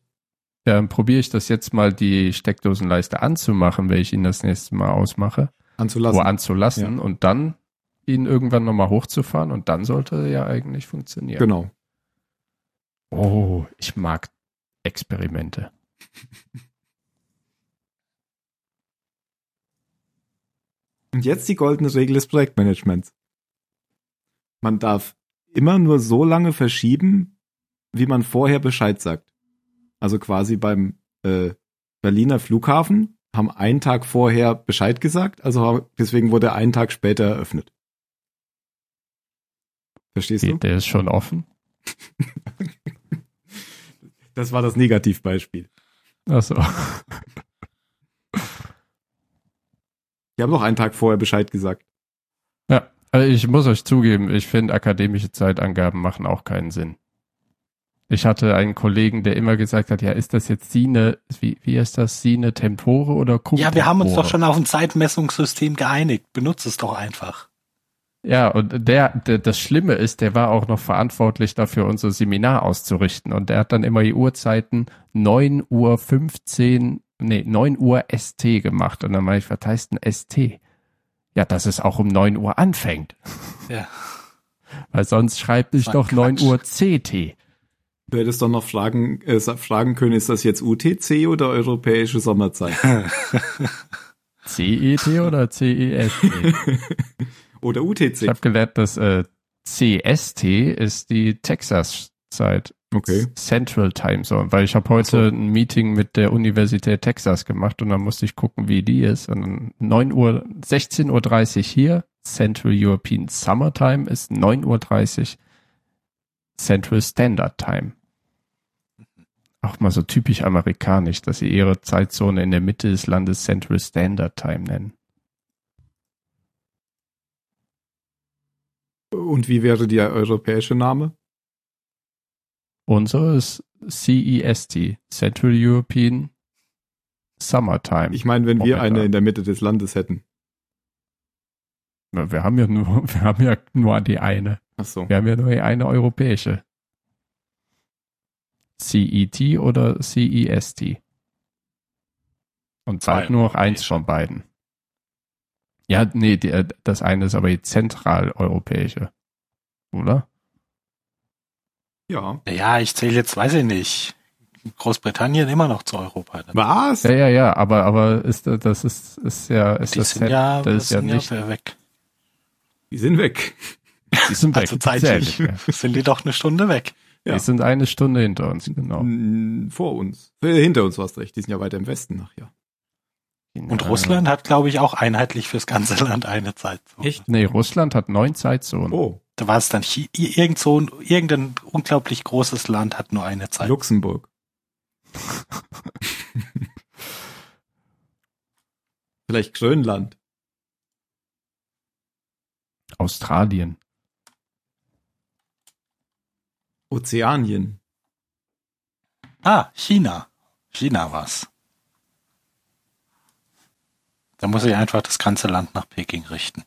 ja, dann probiere ich das jetzt mal, die Steckdosenleiste anzumachen, wenn ich ihn das nächste Mal ausmache. anzulassen. Wo anzulassen und dann ihn irgendwann nochmal hochzufahren und dann sollte er ja eigentlich funktionieren. Genau. Oh, ich mag Experimente. Und jetzt die goldene Regel des Projektmanagements. Man darf immer nur so lange verschieben, wie man vorher Bescheid sagt. Also quasi beim äh, Berliner Flughafen haben einen Tag vorher Bescheid gesagt, also deswegen wurde er einen Tag später eröffnet. Verstehst du? Der ist schon offen. Das war das Negativbeispiel. Ach so. Die haben noch einen Tag vorher Bescheid gesagt. Ja, also ich muss euch zugeben, ich finde akademische Zeitangaben machen auch keinen Sinn. Ich hatte einen Kollegen, der immer gesagt hat, ja, ist das jetzt Sine, wie, wie ist das, Sine Tempore oder Cum Ja, wir haben uns doch schon auf ein Zeitmessungssystem geeinigt. Benutzt es doch einfach. Ja, und der, der, das Schlimme ist, der war auch noch verantwortlich dafür, unser Seminar auszurichten. Und der hat dann immer die Uhrzeiten 9 Uhr 15, nee, 9 Uhr ST gemacht. Und dann meine ich, was heißt denn ST? Ja, dass es auch um 9 Uhr anfängt. Ja. Weil sonst schreibt ich doch 9 Quatsch. Uhr CT. Du hättest doch noch fragen, äh, fragen können, ist das jetzt UTC oder europäische Sommerzeit? CET oder CEST? oder Ich UTC? habe gelernt, dass äh, CST ist die Texas-Zeit. Okay. Central Time Zone, weil ich habe heute so. ein Meeting mit der Universität Texas gemacht und dann musste ich gucken, wie die ist. Und dann 9 Uhr, 16.30 Uhr hier, Central European Summertime ist 9.30 Uhr Central Standard Time. Auch mal so typisch amerikanisch, dass sie ihre Zeitzone in der Mitte des Landes Central Standard Time nennen. Und wie wäre der europäische Name? Unsere ist CEST, Central European Summertime. Ich meine, wenn wir Momentan. eine in der Mitte des Landes hätten. Na, Wir haben ja nur, wir haben ja nur die eine. Ach so. Wir haben ja nur die eine europäische. CET oder CEST. Und Zwei bald nur noch eins von beiden. Ja, nee, die, äh, das eine ist aber die zentraleuropäische. Oder? Ja. Ja, ich zähle jetzt, weiß ich nicht. Großbritannien immer noch zu Europa. Was? Ja, ja, ja, aber, aber ist, äh, das ist, ist ja, ist Die das, sind Cent- ja, das ist ja sind nicht, ja weg. Die sind weg. die sind weg. Also die zählen zeitlich sind die doch eine Stunde weg. Ja. Die sind eine Stunde hinter uns, genau. Vor uns. Äh, hinter uns warst recht. Die sind ja weiter im Westen nachher. Und Ja. Russland hat, glaube ich, auch einheitlich fürs ganze Land eine Zeitzone. Echt? Nee, Russland hat neun Zeitzonen. Oh, Da war es dann irgend so ein, irgendein unglaublich großes Land hat nur eine Zeit. Luxemburg. Vielleicht Grönland. Australien. Ozeanien. Ah, China. China war's. Da muss ich einfach das ganze Land nach Peking richten.